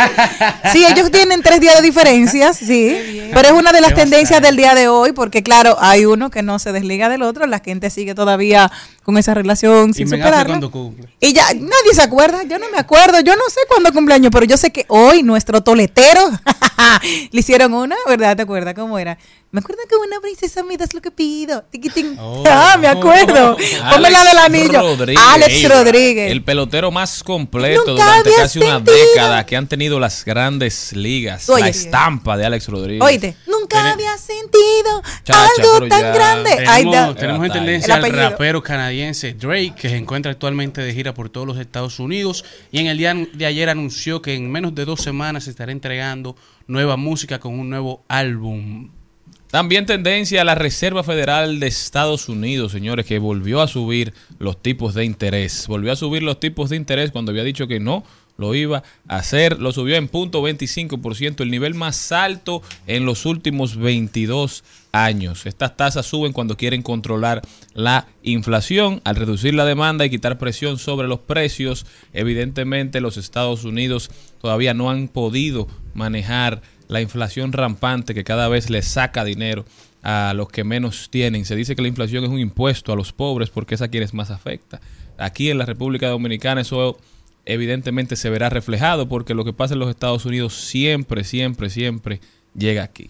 Sí, ellos tienen tres días de diferencias, sí. Pero es una de las Qué tendencias bastante. del día de hoy, porque claro, hay uno que no se desliga del otro, la gente sigue todavía con esa relación Y sin superarla. cumple. Y ya nadie se acuerda, yo no me acuerdo, yo no sé cuándo cumpleaños, pero yo sé que hoy nuestro toletero [LAUGHS] le hicieron una, ¿verdad? ¿Te acuerdas cómo era? Me acuerdo que una princesa me das lo que pido. Oh. [LAUGHS] ah, me acuerdo. [LAUGHS] Ponme la del anillo. Alex Rodríguez. El pelotero más completo Nunca durante casi una década que han tenido las grandes ligas. Oye. la estampa de Alex Rodríguez. Oíste, nunca había sentido Chacha, algo tan grande. Tenemos, tenemos en tendencia El al rapero canadiense Drake, que se encuentra actualmente de gira por todos los Estados Unidos y en el día de ayer anunció que en menos de dos semanas estará entregando nueva música con un nuevo álbum. También tendencia a la Reserva Federal de Estados Unidos, señores, que volvió a subir los tipos de interés. Volvió a subir los tipos de interés cuando había dicho que no lo iba a hacer. Lo subió en punto 25%, el nivel más alto en los últimos 22 años. Estas tasas suben cuando quieren controlar la inflación. Al reducir la demanda y quitar presión sobre los precios, evidentemente los Estados Unidos todavía no han podido manejar la inflación rampante que cada vez le saca dinero a los que menos tienen. Se dice que la inflación es un impuesto a los pobres porque es a quienes más afecta. Aquí en la República Dominicana eso evidentemente se verá reflejado porque lo que pasa en los Estados Unidos siempre, siempre, siempre llega aquí.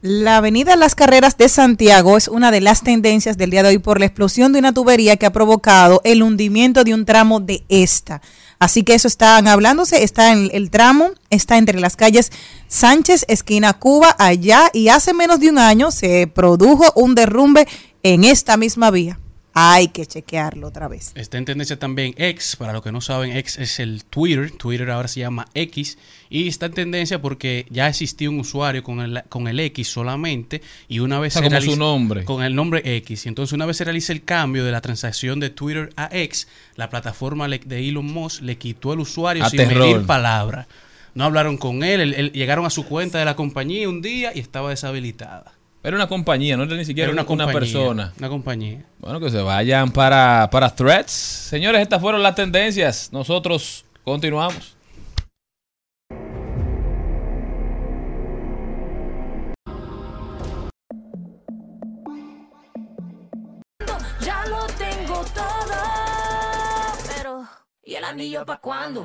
La avenida Las Carreras de Santiago es una de las tendencias del día de hoy por la explosión de una tubería que ha provocado el hundimiento de un tramo de esta. Así que eso están hablándose, está en el tramo, está entre las calles Sánchez, esquina Cuba, allá, y hace menos de un año se produjo un derrumbe en esta misma vía. Hay que chequearlo otra vez. Está en tendencia también X, para los que no saben, X es el Twitter, Twitter ahora se llama X, y está en tendencia porque ya existía un usuario con el, con el X solamente, y una vez O sea, como realiza- su nombre. Con el nombre X, y entonces una vez se realiza el cambio de la transacción de Twitter a X, la plataforma de Elon Musk le quitó el usuario A sin terror. medir palabra. No hablaron con él, él- él- llegaron a su cuenta de la compañía un día y estaba deshabilitada. Era una compañía, no era ni siquiera Era una una, compañía, persona. Una compañía. Bueno, que se vayan para, para threads. Señores, estas fueron las tendencias. Nosotros continuamos. Ya lo tengo todo. Pero, ¿y el anillo pa' cuándo?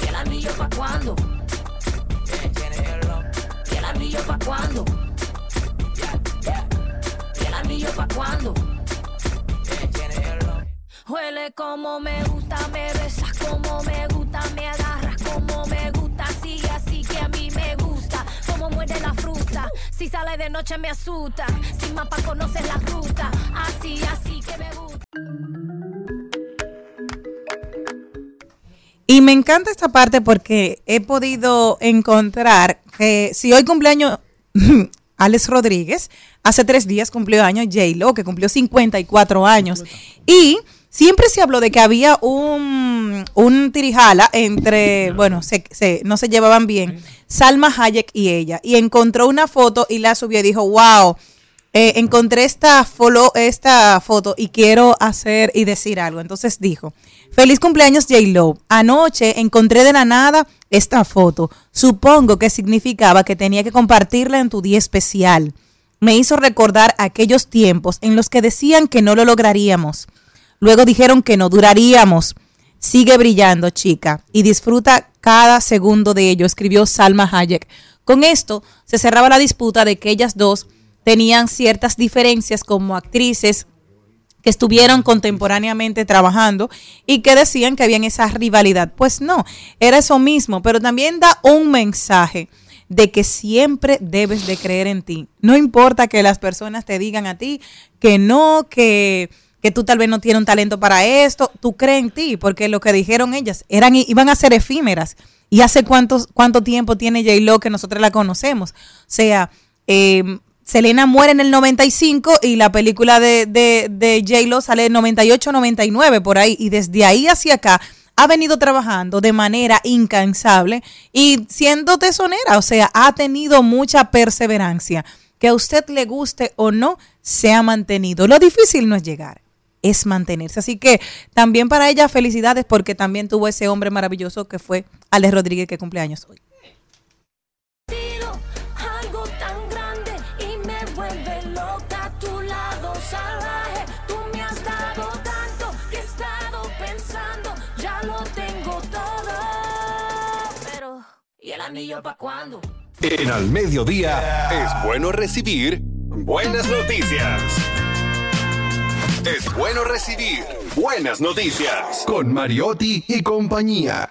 ¿Y el anillo pa' cuándo? ¿Y el anillo pa' cuándo? ¿Y el anillo pa' cuándo? Huele como me gusta, me besas como me gusta, me agarras como me gusta, así, así que a mí me gusta, como muerde la fruta, si sale de noche me asusta, sin mapa conoces la ruta, así, así que me gusta. Y me encanta esta parte porque he podido encontrar que si hoy cumpleaños [CLEARS THROAT] Alex Rodríguez, hace tres días cumplió años J-Lo, que cumplió 54 años. Y siempre se habló de que había un, un tirijala entre, bueno, se, se- no se llevaban bien, Salma Hayek y ella. Y encontró una foto y la subió y dijo, wow, eh, encontré esta, follow, esta foto y quiero hacer y decir algo. Entonces dijo, feliz cumpleaños J-Lo. Anoche encontré de la nada esta foto. Supongo que significaba que tenía que compartirla en tu día especial. Me hizo recordar aquellos tiempos en los que decían que no lo lograríamos. Luego dijeron que no duraríamos. Sigue brillando, chica, y disfruta cada segundo de ello, escribió Salma Hayek. Con esto se cerraba la disputa de que ellas dos tenían ciertas diferencias como actrices que estuvieron contemporáneamente trabajando y que decían que habían esa rivalidad. Pues no, era eso mismo, pero también da un mensaje de que siempre debes de creer en ti. No importa que las personas te digan a ti que no, que, que tú tal vez no tienes un talento para esto, tú crees en ti, porque lo que dijeron ellas eran iban a ser efímeras. ¿Y hace cuántos, cuánto tiempo tiene J-Lo que nosotros la conocemos? O sea, eh, Selena muere en el 95 y la película de, de, de J-Lo sale en 98, 99, por ahí. Y desde ahí hacia acá ha venido trabajando de manera incansable y siendo tesonera, o sea, ha tenido mucha perseverancia. Que a usted le guste o no, se ha mantenido. Lo difícil no es llegar, es mantenerse. Así que también para ella felicidades porque también tuvo ese hombre maravilloso que fue Alex Rodríguez que cumple años hoy. Anillo pa' cuándo? En al mediodía es bueno recibir buenas noticias. Es bueno recibir buenas noticias con Mariotti y compañía.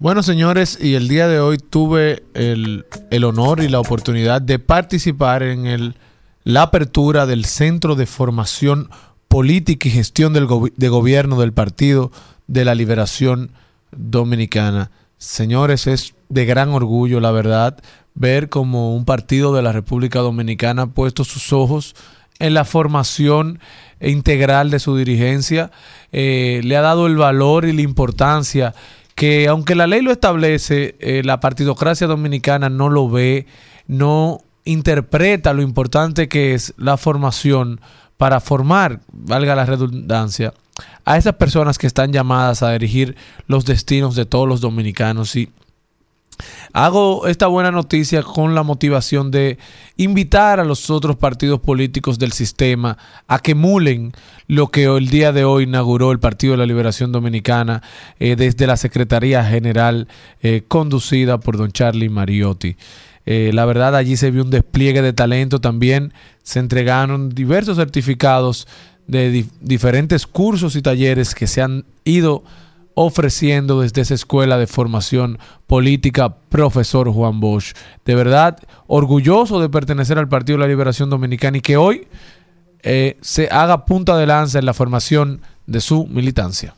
Bueno, señores, y el día de hoy tuve el, el honor y la oportunidad de participar en el, la apertura del Centro de Formación Política y Gestión del de Gobierno del Partido de la Liberación Dominicana. Señores, es de gran orgullo, la verdad, ver como un partido de la República Dominicana ha puesto sus ojos en la formación integral de su dirigencia, eh, le ha dado el valor y la importancia que aunque la ley lo establece, eh, la partidocracia dominicana no lo ve, no interpreta lo importante que es la formación para formar, valga la redundancia, a esas personas que están llamadas a dirigir los destinos de todos los dominicanos. Y Hago esta buena noticia con la motivación de invitar a los otros partidos políticos del sistema a que emulen lo que el día de hoy inauguró el Partido de la Liberación Dominicana eh, desde la Secretaría General eh, conducida por don Charlie Mariotti. Eh, la verdad, allí se vio un despliegue de talento también. Se entregaron diversos certificados de di- diferentes cursos y talleres que se han ido ofreciendo desde esa escuela de formación política, profesor Juan Bosch. De verdad, orgulloso de pertenecer al Partido de la Liberación Dominicana y que hoy eh, se haga punta de lanza en la formación de su militancia.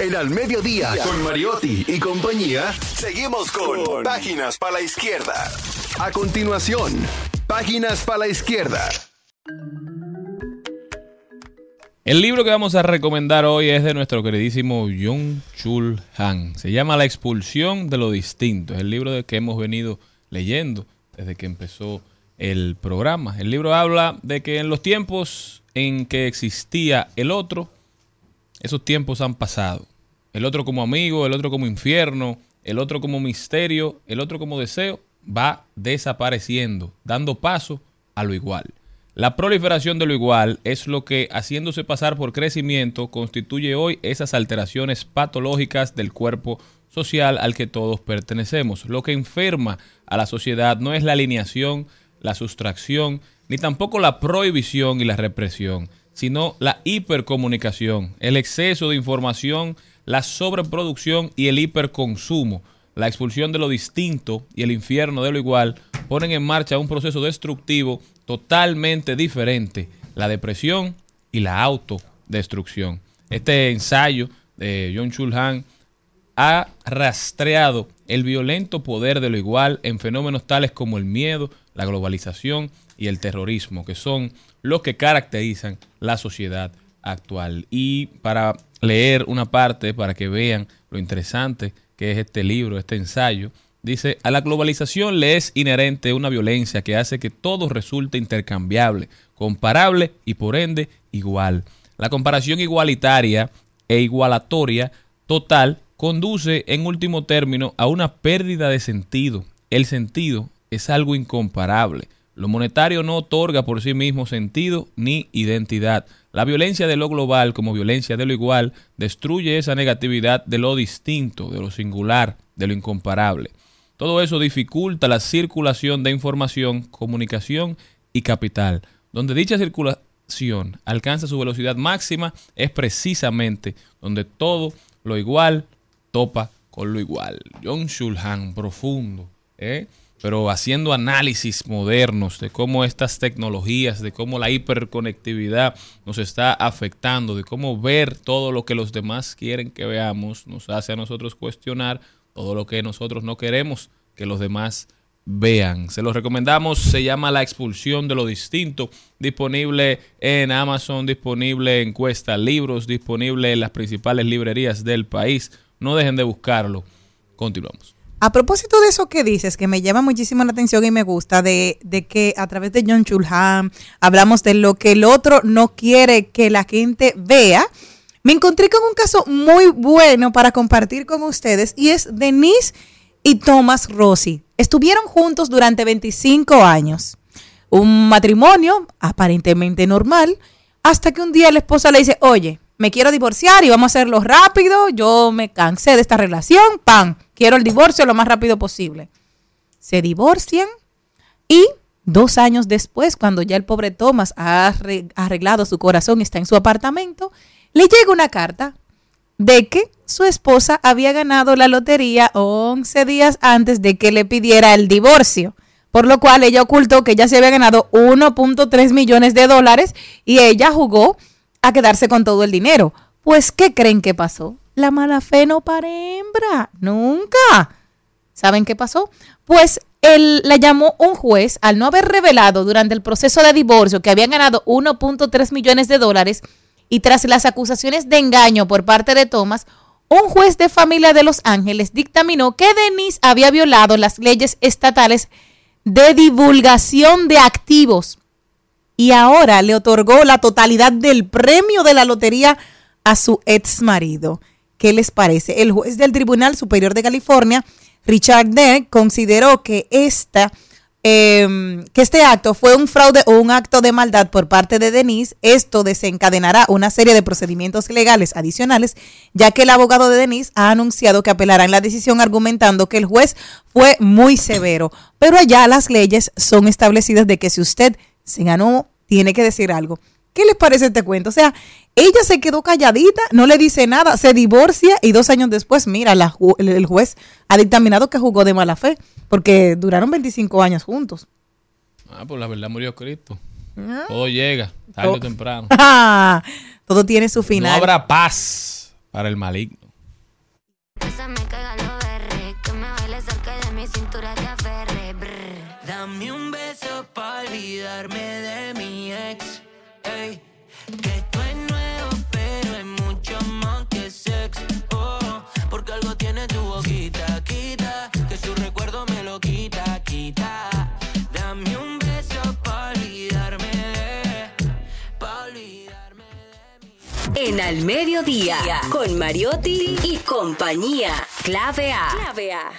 En Al Mediodía, con Mariotti y compañía, seguimos con Páginas para la Izquierda. A continuación, Páginas para la Izquierda. El libro que vamos a recomendar hoy es de nuestro queridísimo Jung Chul Han. Se llama La expulsión de lo distinto. Es el libro de que hemos venido leyendo desde que empezó el programa. El libro habla de que en los tiempos en que existía el otro, esos tiempos han pasado. El otro como amigo, el otro como infierno, el otro como misterio, el otro como deseo, va desapareciendo, dando paso a lo igual. La proliferación de lo igual es lo que, haciéndose pasar por crecimiento, constituye hoy esas alteraciones patológicas del cuerpo social al que todos pertenecemos. Lo que enferma a la sociedad no es la alineación, la sustracción, ni tampoco la prohibición y la represión, sino la hipercomunicación, el exceso de información, la sobreproducción y el hiperconsumo. La expulsión de lo distinto y el infierno de lo igual ponen en marcha un proceso destructivo totalmente diferente, la depresión y la autodestrucción. Este ensayo de John Chulhan ha rastreado el violento poder de lo igual en fenómenos tales como el miedo, la globalización y el terrorismo, que son los que caracterizan la sociedad actual. Y para leer una parte, para que vean lo interesante que es este libro, este ensayo, dice, a la globalización le es inherente una violencia que hace que todo resulte intercambiable, comparable y por ende igual. La comparación igualitaria e igualatoria total conduce en último término a una pérdida de sentido. El sentido es algo incomparable. Lo monetario no otorga por sí mismo sentido ni identidad. La violencia de lo global como violencia de lo igual destruye esa negatividad de lo distinto, de lo singular, de lo incomparable. Todo eso dificulta la circulación de información, comunicación y capital. Donde dicha circulación alcanza su velocidad máxima es precisamente donde todo lo igual topa con lo igual. John Shulhan, profundo, ¿eh? Pero haciendo análisis modernos de cómo estas tecnologías, de cómo la hiperconectividad nos está afectando, de cómo ver todo lo que los demás quieren que veamos, nos hace a nosotros cuestionar todo lo que nosotros no queremos que los demás vean. Se los recomendamos, se llama La expulsión de lo distinto, disponible en Amazon, disponible en Cuesta Libros, disponible en las principales librerías del país. No dejen de buscarlo. Continuamos. A propósito de eso que dices, que me llama muchísimo la atención y me gusta, de, que a través de John Chulhan hablamos de lo que el otro no quiere que la gente vea, me encontré con un caso muy bueno para compartir con ustedes y es Denise y Thomas Rossi. Estuvieron juntos durante 25 años. Un matrimonio aparentemente normal, hasta que un día la esposa le dice, oye, me quiero divorciar y vamos a hacerlo rápido, yo me cansé de esta relación, pan, quiero el divorcio lo más rápido posible. Se divorcian y dos años después, cuando ya el pobre Thomas ha arre- arreglado su corazón y está en su apartamento, le llega una carta de que su esposa había ganado la lotería 11 días antes de que le pidiera el divorcio. Por lo cual ella ocultó que ella se había ganado 1.3 millones de dólares y ella jugó a quedarse con todo el dinero. Pues, ¿qué creen que pasó? La mala fe no para hembra. Nunca. ¿Saben qué pasó? Pues él la llamó un juez al no haber revelado durante el proceso de divorcio que habían ganado 1.3 millones de dólares y tras las acusaciones de engaño por parte de Thomas, un juez de familia de Los Ángeles dictaminó que Denise había violado las leyes estatales de divulgación de activos y ahora le otorgó la totalidad del premio de la lotería a su ex marido. ¿Qué les parece? El juez del Tribunal Superior de California, Richard Derr, consideró que esta eh, que este acto fue un fraude o un acto de maldad por parte de Denise, esto desencadenará una serie de procedimientos legales adicionales, ya que el abogado de Denise ha anunciado que apelará en la decisión argumentando que el juez fue muy severo. Pero allá las leyes son establecidas de que si usted se ganó, tiene que decir algo. ¿Qué les parece este cuento? O sea, ella se quedó calladita, no le dice nada, se divorcia y dos años después, mira, la ju- el- juez ha dictaminado que jugó de mala fe, porque duraron 25 años juntos. Ah, pues la verdad murió Cristo. Ah. Todo llega, tarde Oh. o temprano. [LAUGHS] Todo tiene su final. No habrá paz para el maligno. Se me caigan los berres, que me baile cerca de mi cintura te aferre. brr. Dame un beso para olvidarme de mi ex. En Al Mediodía, con Mariotti y compañía. Clave A. Clave A.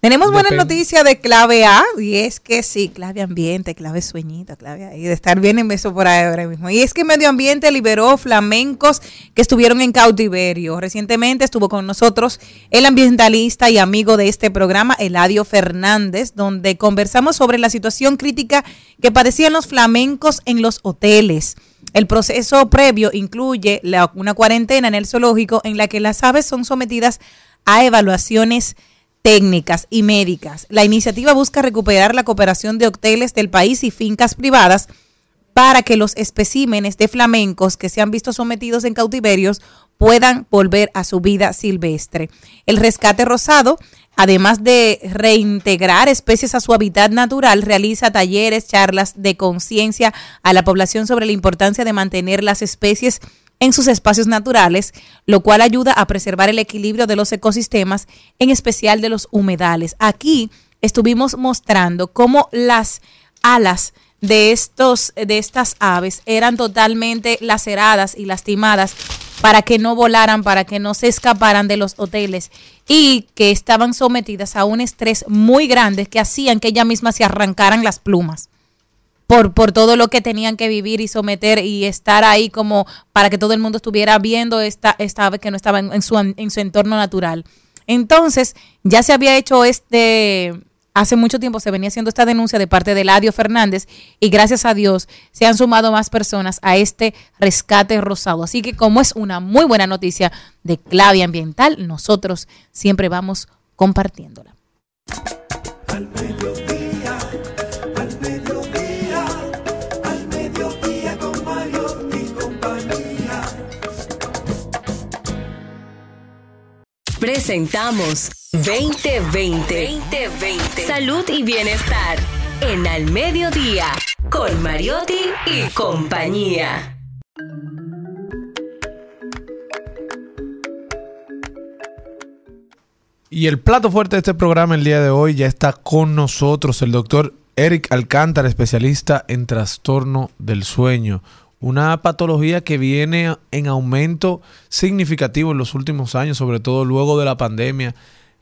Tenemos buenas Depende. noticias de clave A, y es que sí, clave ambiente, clave sueñito, clave ahí, de estar bien en beso por ahí ahora mismo. Y es que Medio Ambiente liberó flamencos que estuvieron en cautiverio. Recientemente estuvo con nosotros el ambientalista y amigo de este programa, Eladio Fernández, donde conversamos sobre la situación crítica que padecían los flamencos en los hoteles. El proceso previo incluye la- una cuarentena en el zoológico en la que las aves son sometidas a evaluaciones técnicas y médicas. La iniciativa busca recuperar la cooperación de hoteles del país y fincas privadas para que los especímenes de flamencos que se han visto sometidos en cautiverios puedan volver a su vida silvestre. El rescate rosado, además de reintegrar especies a su hábitat natural, realiza talleres, charlas de conciencia a la población sobre la importancia de mantener las especies en sus espacios naturales, lo cual ayuda a preservar el equilibrio de los ecosistemas, en especial de los humedales. Aquí estuvimos mostrando cómo las alas de estos de estas aves eran totalmente laceradas y lastimadas para que no volaran, para que no se escaparan de los hoteles y que estaban sometidas a un estrés muy grande que hacían que ellas mismas se arrancaran las plumas por, por todo lo que tenían que vivir y someter y estar ahí como para que todo el mundo estuviera viendo esta, esta ave que no estaba en, en su, en su entorno natural. Entonces, ya se había hecho este, hace mucho tiempo se venía haciendo esta denuncia de parte de Ladio Fernández y gracias a Dios se han sumado más personas a este rescate rosado. Así que como es una muy buena noticia de clave ambiental, nosotros siempre vamos compartiéndola. Presentamos 2020. 2020. Salud y bienestar. En Al Mediodía. Con Mariotti y compañía. Y el plato fuerte de este programa el día de hoy ya está con nosotros el doctor Eric Alcántara, especialista en trastorno del sueño. Una patología que viene en aumento significativo en los últimos años, sobre todo luego de la pandemia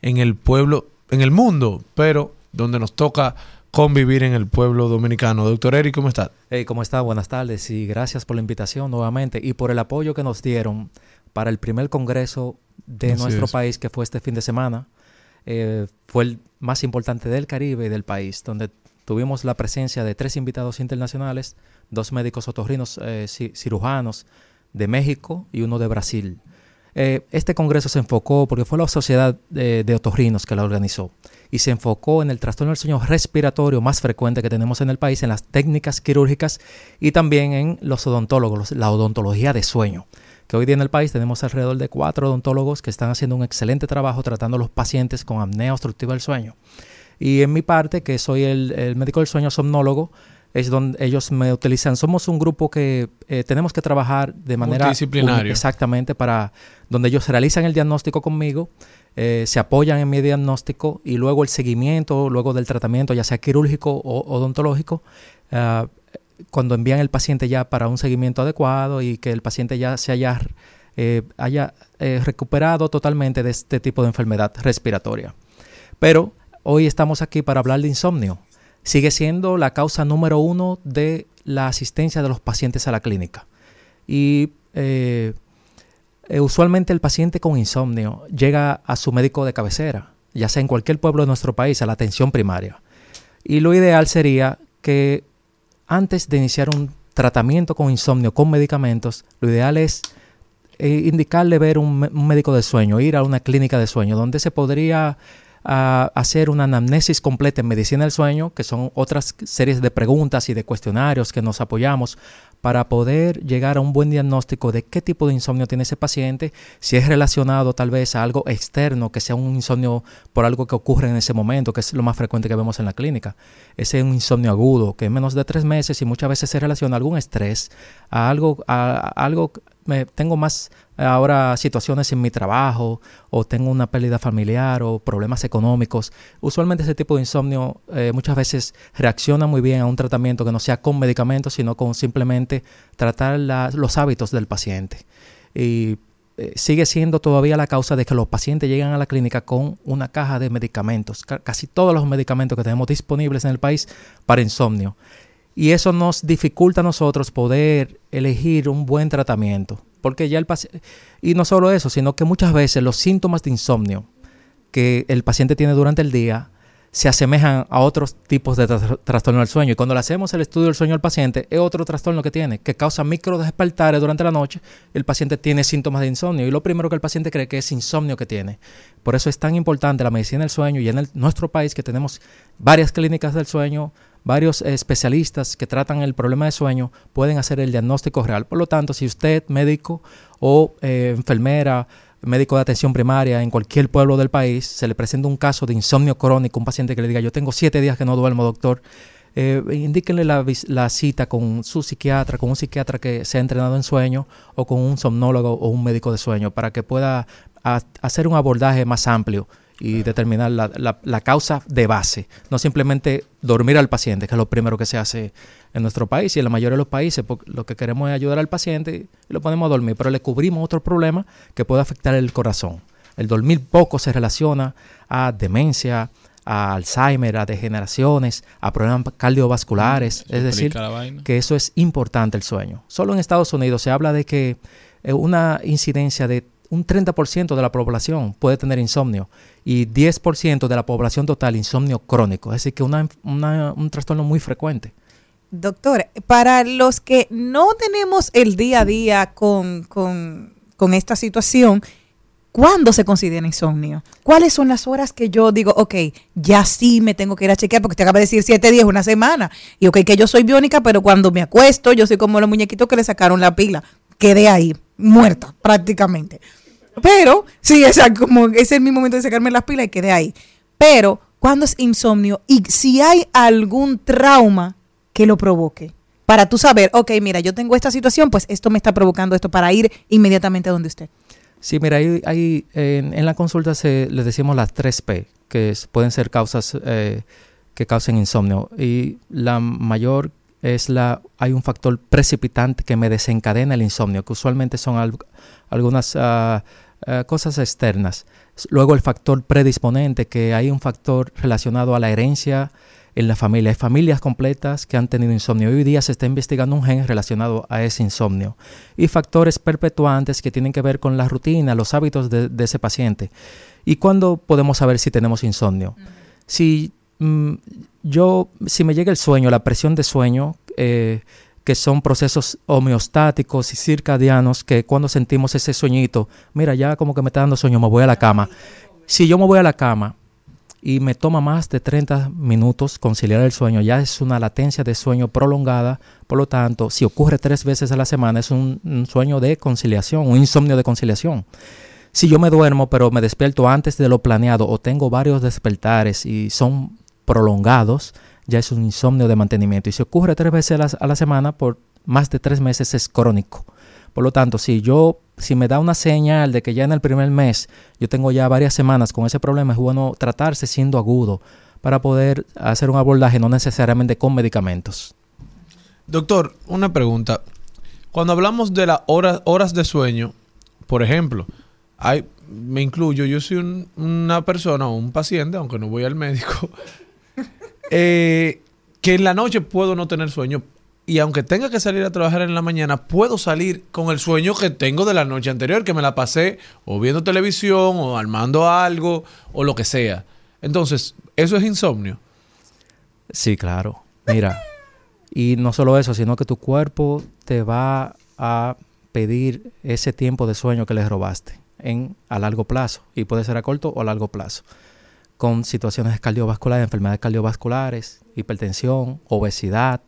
en el pueblo, en el mundo, pero donde nos toca convivir en el pueblo dominicano. Doctor Eric, ¿cómo está? Hey, ¿cómo está? Buenas tardes y gracias por la invitación nuevamente y por el apoyo que nos dieron para el primer congreso de Así nuestro es. país que fue este fin de semana. Eh, fue el más importante del Caribe y del país, donde tuvimos la presencia de tres invitados internacionales, dos médicos otorrinos eh, ci- cirujanos de México y uno de Brasil. Eh, este congreso se enfocó, porque fue la sociedad de, de otorrinos que la organizó, y se enfocó en el trastorno del sueño respiratorio más frecuente que tenemos en el país, en las técnicas quirúrgicas y también en los odontólogos, la odontología de sueño. Que hoy día en el país tenemos alrededor de cuatro odontólogos que están haciendo un excelente trabajo tratando a los pacientes con apnea obstructiva del sueño. Y en mi parte, que soy el médico del sueño somnólogo, es donde ellos me utilizan. Somos un grupo que eh, tenemos que trabajar de manera Multidisciplinario. exactamente para donde ellos realizan el diagnóstico conmigo, eh, se apoyan en mi diagnóstico y luego el seguimiento, luego del tratamiento, ya sea quirúrgico o odontológico, ah, cuando envían el paciente ya para un seguimiento adecuado y que el paciente ya se haya, eh, haya eh, recuperado totalmente de este tipo de enfermedad respiratoria. Pero hoy estamos aquí para hablar de insomnio. Sigue siendo la causa número uno de la asistencia de los pacientes a la clínica. Y eh, eh, usualmente el paciente con insomnio llega a su médico de cabecera, ya sea en cualquier pueblo de nuestro país, a la atención primaria. Y lo ideal sería que antes de iniciar un tratamiento con insomnio con medicamentos, lo ideal es eh, indicarle ver un, médico de sueño, ir a una clínica de sueño, donde se podría ah, hacer una anamnesis completa en medicina del sueño, que son otras series de preguntas y de cuestionarios que nos apoyamos para poder llegar a un buen diagnóstico de qué tipo de insomnio tiene ese paciente, si es relacionado tal vez a algo externo, que sea un insomnio por algo que ocurre en ese momento, que es lo más frecuente que vemos en la clínica. Ese es un insomnio agudo, que en menos de tres meses y muchas veces se relaciona a algún estrés, a algo, a, a algo me, tengo más ahora situaciones en mi trabajo o tengo una pérdida familiar o problemas económicos. Usualmente ese tipo de insomnio eh, muchas veces reacciona muy bien a un tratamiento que no sea con medicamentos, sino con simplemente tratar los hábitos del paciente. Y eh, sigue siendo todavía la causa de que los pacientes llegan a la clínica con una caja de medicamentos, ca- casi todos los medicamentos que tenemos disponibles en el país para insomnio. Y eso nos dificulta a nosotros poder elegir un buen tratamiento. Porque ya el. Y no solo eso, sino que muchas veces los síntomas de insomnio que el paciente tiene durante el día se asemejan a otros tipos de tras- trastorno del sueño. Y cuando le hacemos el estudio del sueño al paciente, es otro trastorno que tiene, que causa micro despertares durante la noche. El paciente tiene síntomas de insomnio y lo primero que el paciente cree que es insomnio que tiene. Por eso es tan importante la medicina del sueño y en nuestro país que tenemos varias clínicas del sueño, varios especialistas que tratan el problema de sueño pueden hacer el diagnóstico real. Por lo tanto, si usted, médico o eh, enfermera, médico de atención primaria en cualquier pueblo del país, se le presenta un caso de insomnio crónico, un paciente que le diga, yo tengo siete días que no duermo, doctor, eh, indíquenle la, cita con su psiquiatra, con un psiquiatra que sea entrenado en sueño o con un somnólogo o un médico de sueño para que pueda hacer un abordaje más amplio y determinar la, la- la causa de base, no simplemente dormir al paciente, que es lo primero que se hace en nuestro país y en la mayoría de los países, lo que queremos es ayudar al paciente y lo ponemos a dormir, pero le cubrimos otro problema que puede afectar el corazón. El dormir poco se relaciona a demencia, a Alzheimer, a degeneraciones, a problemas cardiovasculares, Eso es decir, que eso es importante el sueño. Solo en Estados Unidos se habla de que eh, una incidencia de un 30% de la población puede tener insomnio y 10% de la población total insomnio crónico, es decir, que un trastorno muy frecuente. Doctor, para los que no tenemos el día a día con, con- con esta situación, ¿cuándo se considera insomnio? ¿Cuáles son las horas que yo digo, ok, ya sí me tengo que ir a chequear porque te acaba de decir siete días, una semana? Y ok, que yo soy biónica, pero cuando me acuesto, yo soy como los muñequitos que le sacaron la pila. Quedé ahí, muerta prácticamente. Pero, sí, exacto, como ese es mi momento de sacarme las pilas y quedé ahí. Pero, ¿cuándo es insomnio? Y si hay algún trauma que lo provoque. Para tú saber, ok, mira, yo tengo esta situación, pues esto me está provocando esto para ir inmediatamente a donde usted. Sí, mira, ahí, ahí, en, la consulta se les decimos las 3P, que pueden ser causas eh, que causen insomnio. Y la mayor es la, hay un factor precipitante que me desencadena el insomnio, que usualmente son al- algunas ah, ah, cosas externas. Luego el factor predisponente, que hay un factor relacionado a la herencia en la familia. Hay familias completas que han tenido insomnio. Hoy día se está investigando un gen relacionado a ese insomnio. Y factores perpetuantes que tienen que ver con la rutina, los hábitos de, de ese paciente. ¿Y cuándo podemos saber si tenemos insomnio? Si mm, yo, si me llega el sueño, la presión de sueño, eh, que son procesos homeostáticos y circadianos, que cuando sentimos ese sueñito, mira, ya como que me está dando sueño, me voy a la cama. Si yo me voy a la cama y me toma más de 30 minutos conciliar el sueño, ya es una latencia de sueño prolongada, por lo tanto, si ocurre tres veces a la semana, es un, un sueño de conciliación, un insomnio de conciliación. Si yo me duermo, pero me despierto antes de lo planeado o tengo varios despertares y son prolongados, ya es un insomnio de mantenimiento. Y si ocurre tres veces a la, semana, por más de tres meses es crónico. Por lo tanto, si yo, si me da una señal de que ya en el primer mes yo tengo ya varias semanas con ese problema, es bueno tratarse siendo agudo para poder hacer un abordaje no necesariamente con medicamentos. Doctor, una pregunta. Cuando hablamos de las horas, horas de sueño, por ejemplo, hay, me incluyo, yo soy un- una persona o un paciente, aunque no voy al médico, eh, que en la noche puedo no tener sueño y aunque tenga que salir a trabajar en la mañana, puedo salir con el sueño que tengo de la noche anterior, que me la pasé o viendo televisión o armando algo o lo que sea. Entonces, ¿eso es insomnio? Sí, claro. Mira, y no solo eso, sino que tu cuerpo te va a pedir ese tiempo de sueño que le robaste en a largo plazo y puede ser a corto o a largo plazo con situaciones cardiovasculares, enfermedades cardiovasculares, hipertensión, obesidad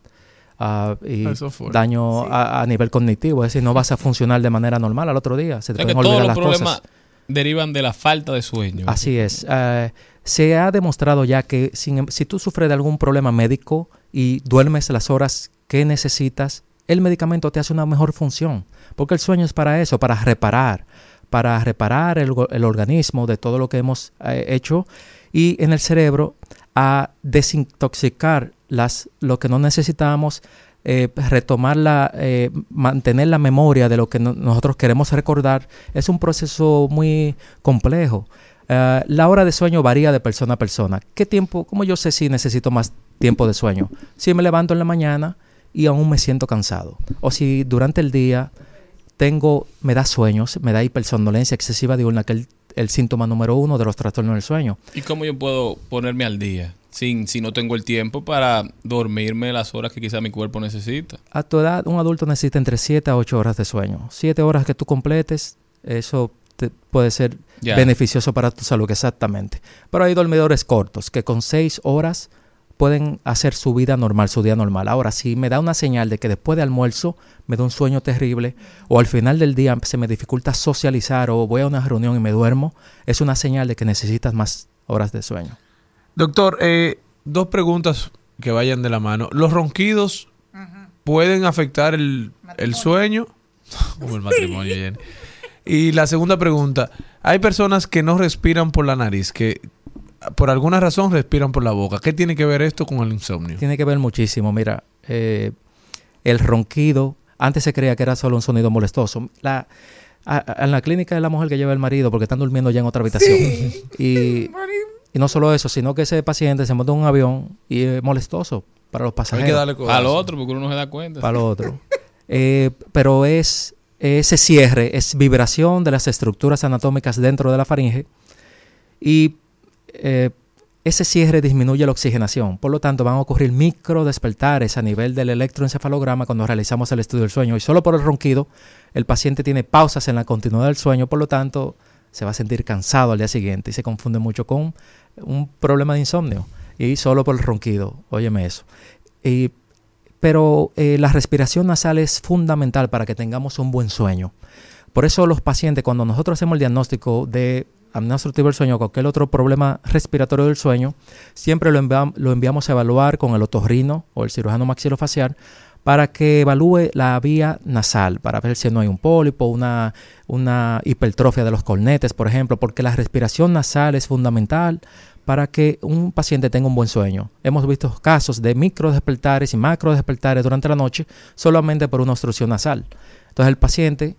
ah, y fue. daño a, a nivel cognitivo, es decir, no vas a funcionar de manera normal al otro día, se te O sea pueden todos olvidar los las problemas cosas. derivan de la falta de sueño. Así es. Eh, se ha demostrado ya que sin em- si tú sufres de algún problema médico y duermes las horas que necesitas, el medicamento te hace una mejor función. Porque el sueño es para eso, para reparar, para reparar el organismo de todo lo que hemos eh, hecho y en el cerebro a desintoxicar las, lo que no necesitamos, eh, retomar la, eh, mantener la memoria de lo que no- nosotros queremos recordar, es un proceso muy complejo. Eh, la hora de sueño varía de persona a persona. ¿Qué tiempo? ¿Cómo yo sé si necesito más tiempo de sueño? Si me levanto en la mañana y aún me siento cansado. O si durante el día tengo, me da sueños, me da hipersomnolencia excesiva diurna, que el síntoma número uno de los trastornos del sueño. ¿Y cómo yo puedo ponerme al día sin, si no tengo el tiempo para dormirme las horas que quizá mi cuerpo necesita? A tu edad, un adulto necesita entre 7 a 8 horas de sueño. 7 horas que tú completes, eso te- puede ser beneficioso para tu salud, exactamente. Pero hay dormidores cortos que con 6 horas pueden hacer su vida normal, su día normal. Ahora, si me da una señal de que después de almuerzo me da un sueño terrible o al final del día se me dificulta socializar o voy a una reunión y me duermo, es una señal de que necesitas más horas de sueño. Doctor, eh, dos preguntas que vayan de la mano. ¿Los ronquidos pueden afectar el, el sueño? [LAUGHS] Como el matrimonio, Jenny. Y la segunda pregunta, hay personas que no respiran por la nariz, que por alguna razón respiran por la boca. ¿Qué tiene que ver esto con el insomnio? Tiene que ver muchísimo. Mira, eh, el ronquido, antes se creía que era solo un sonido molestoso. La, a- a- en la clínica de la mujer que lleva el marido, porque están durmiendo ya en otra habitación. Y, [LAUGHS] y no solo eso, sino que ese paciente se monta en un avión y es molestoso para los pasajeros. Al otro, porque uno no se da cuenta. Para lo otro. Eh, pero es ese cierre, es vibración de las estructuras anatómicas dentro de la faringe y eh, ese cierre disminuye la oxigenación. Por lo tanto, van a ocurrir micro despertares a nivel del electroencefalograma cuando realizamos el estudio del sueño. Y solo por el ronquido, el paciente tiene pausas en la continuidad del sueño, por lo tanto, se va a sentir cansado al día siguiente y se confunde mucho con un problema de insomnio. Y solo por el ronquido, óyeme eso. Y pero eh, la respiración nasal es fundamental para que tengamos un buen sueño. Por eso los pacientes, cuando nosotros hacemos el diagnóstico de apnea obstructiva del sueño o cualquier otro problema respiratorio del sueño, siempre lo, lo enviamos a evaluar con el otorrino o el cirujano maxilofacial para que evalúe la vía nasal, para ver si no hay un pólipo, una, una hipertrofia de los cornetes, por ejemplo, porque la respiración nasal es fundamental para que un paciente tenga un buen sueño. Hemos visto casos de micro despertares y macro despertares durante la noche solamente por una obstrucción nasal. Entonces el paciente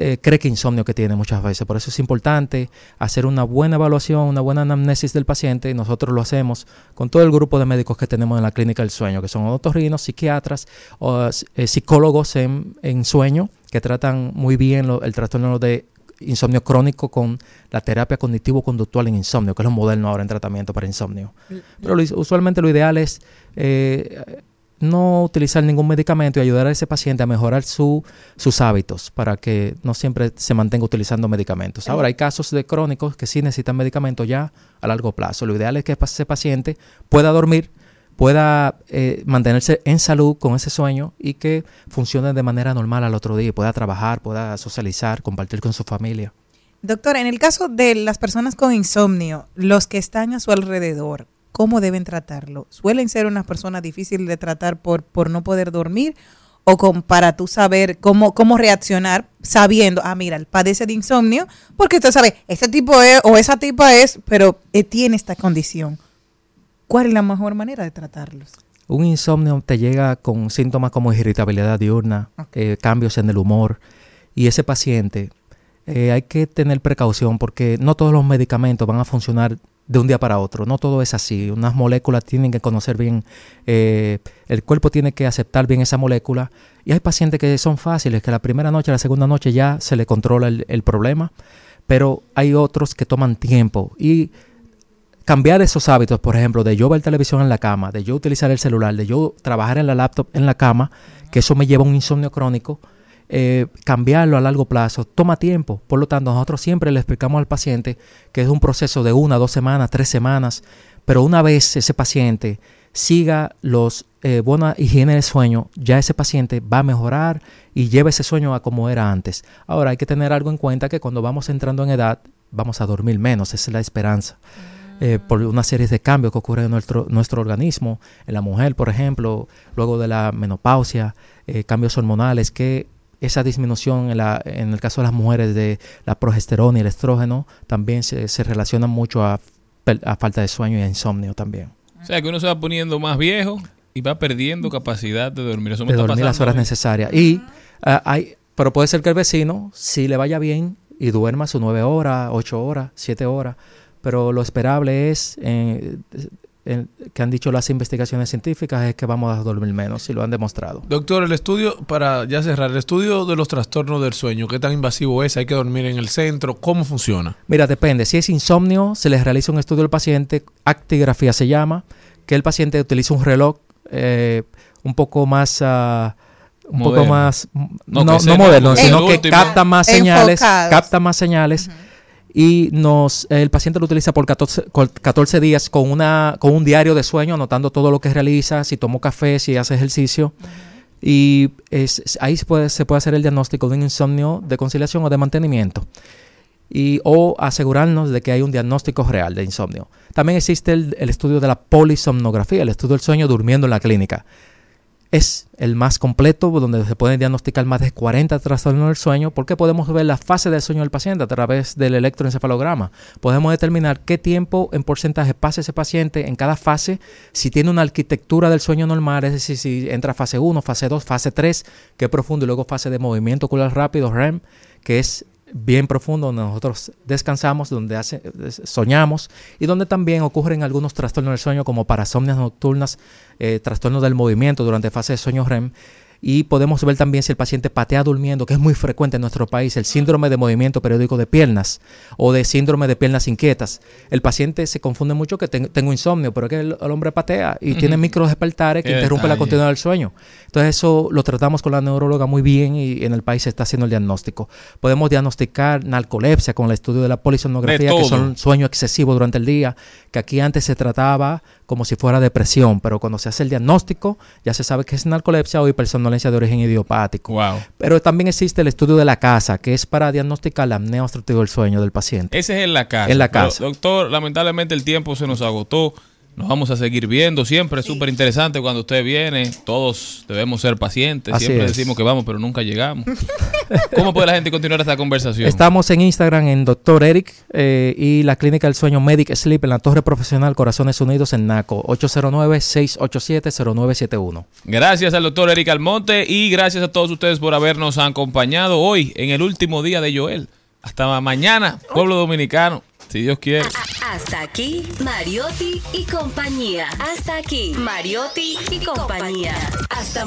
eh, cree que insomnio que tiene muchas veces. Por eso es importante hacer una buena evaluación, una buena anamnesis del paciente. Y nosotros lo hacemos con todo el grupo de médicos que tenemos en la clínica del sueño, que son otorrinos, psiquiatras, o, eh, psicólogos en, en sueño, que tratan muy bien lo- el trastorno de insomnio crónico con la terapia cognitivo-conductual en insomnio, que es lo moderno ahora en tratamiento para insomnio. Pero lo- usualmente lo ideal es eh, no utilizar ningún medicamento y ayudar a ese paciente a mejorar su, sus hábitos para que no siempre se mantenga utilizando medicamentos. Ahora, hay casos de crónicos que sí necesitan medicamentos ya a largo plazo. Lo ideal es que ese paciente pueda dormir, pueda eh, mantenerse en salud con ese sueño y que funcione de manera normal al otro día, pueda trabajar, pueda socializar, compartir con su familia. Doctor, en el caso de las personas con insomnio, los que están a su alrededor, ¿cómo deben tratarlo? ¿Suelen ser unas personas difíciles de tratar por, por no poder dormir? ¿O con, para tú saber cómo, cómo reaccionar sabiendo, ah, mira, él padece de insomnio, porque usted sabe, este tipo es o esa tipa es, pero eh, tiene esta condición. ¿Cuál es la mejor manera de tratarlos? Un insomnio te llega con síntomas como irritabilidad diurna, eh, cambios en el humor, y ese paciente eh, hay que tener precaución porque no todos los medicamentos van a funcionar de un día para otro. No todo es así. Unas moléculas tienen que conocer bien, eh, el cuerpo tiene que aceptar bien esa molécula. Y hay pacientes que son fáciles, que la primera noche, la segunda noche ya se le controla el, el problema, pero hay otros que toman tiempo. Y cambiar esos hábitos, por ejemplo, de yo ver televisión en la cama, de yo utilizar el celular, de yo trabajar en la laptop en la cama, que eso me lleva a un insomnio crónico, eh, cambiarlo a largo plazo toma tiempo. Por lo tanto, nosotros siempre le explicamos al paciente que es un proceso de una, dos semanas, tres semanas, pero una vez ese paciente siga los eh, buena higiene del sueño, ya ese paciente va a mejorar y lleva ese sueño a como era antes. Ahora hay que tener algo en cuenta que cuando vamos entrando en edad vamos a dormir menos, esa es la esperanza. Eh, por una serie de cambios que ocurren en nuestro, nuestro organismo, en la mujer, por ejemplo, luego de la menopausia, eh, cambios hormonales, que esa disminución en, la, en el caso de las mujeres de la progesterona y el estrógeno también se, se relacionan mucho a, a falta de sueño y a insomnio también. O sea, que uno se va poniendo más viejo y va perdiendo capacidad de dormir. Eso me de está dormir las pasando horas a mí. necesarias. Y ah, hay, pero puede ser que el vecino, si le vaya bien y duerma sus nueve horas, ocho horas, siete horas, pero lo esperable es, eh, que han dicho las investigaciones científicas, es que vamos a dormir menos, y lo han demostrado. Doctor, el estudio, para ya cerrar, el estudio de los trastornos del sueño, ¿qué tan invasivo es? ¿Hay que dormir en el centro? ¿Cómo funciona? Mira, depende. Si es insomnio, se les realiza un estudio al paciente, actigrafía se llama, que el paciente utiliza un reloj eh, un poco más... ah, un poco más No, no, moderno, sino que capta más señales, Enfocados. capta más señales y nos el paciente lo utiliza por 14, col- 14 días con una con un diario de sueño anotando todo lo que realiza, si tomó café, si hace ejercicio. Y es- ahí se puede, se puede hacer el diagnóstico de un insomnio de conciliación o de mantenimiento y, o asegurarnos de que hay un diagnóstico real de insomnio. También existe el, el estudio de la polisomnografía, el estudio del sueño durmiendo en la clínica. Es el más completo, donde se pueden diagnosticar más de 40 trastornos del sueño, porque podemos ver la fase del sueño del paciente a través del electroencefalograma. Podemos determinar qué tiempo en porcentaje pasa ese paciente en cada fase, si tiene una arquitectura del sueño normal, es decir, si entra fase 1, fase 2, fase 3, que es profundo, y luego fase de movimiento ocular rápido, REM, que es bien profundo, donde nosotros descansamos, donde hace- soñamos y donde también ocurren algunos trastornos del sueño como parasomnias nocturnas, eh, trastornos del movimiento durante fase de sueño REM. Y podemos ver también si el paciente patea durmiendo, que es muy frecuente en nuestro país, el síndrome de movimiento periódico de piernas o de síndrome de piernas inquietas. El paciente se confunde mucho que ten- tengo insomnio, pero es que el, el hombre patea y tiene micro despertares que Qué interrumpe la continuidad del sueño. Entonces eso lo tratamos con la neuróloga muy bien y en el país se está haciendo el diagnóstico. Podemos diagnosticar narcolepsia con el estudio de la De polisomnografía, que son sueño excesivo durante el día, que aquí antes se trataba como si fuera depresión, pero cuando se hace el diagnóstico ya se sabe que es narcolepsia o de origen idiopático. Pero también existe el estudio de la casa, que es para diagnosticar la apnea obstructiva del sueño del paciente. Ese es en la casa. En la Pero, casa. doctor, lamentablemente el tiempo se nos agotó. Nos vamos a seguir viendo. Siempre es súper interesante cuando usted viene. Todos debemos ser pacientes. Así Siempre es. decimos que vamos, pero nunca llegamos. [LAUGHS] ¿Cómo puede la gente continuar esta conversación? Estamos en Instagram en Dr. Eric eh, y la Clínica del Sueño Medic Sleep en la Torre Profesional Corazones Unidos en NACO, 809-687-0971. Gracias al doctor Eric Almonte y gracias a todos ustedes por habernos acompañado hoy en el último día de Joel. Hasta mañana, pueblo dominicano, si Dios quiere. Hasta aquí, Mariotti y compañía. Hasta aquí, Mariotti y compañía. Hasta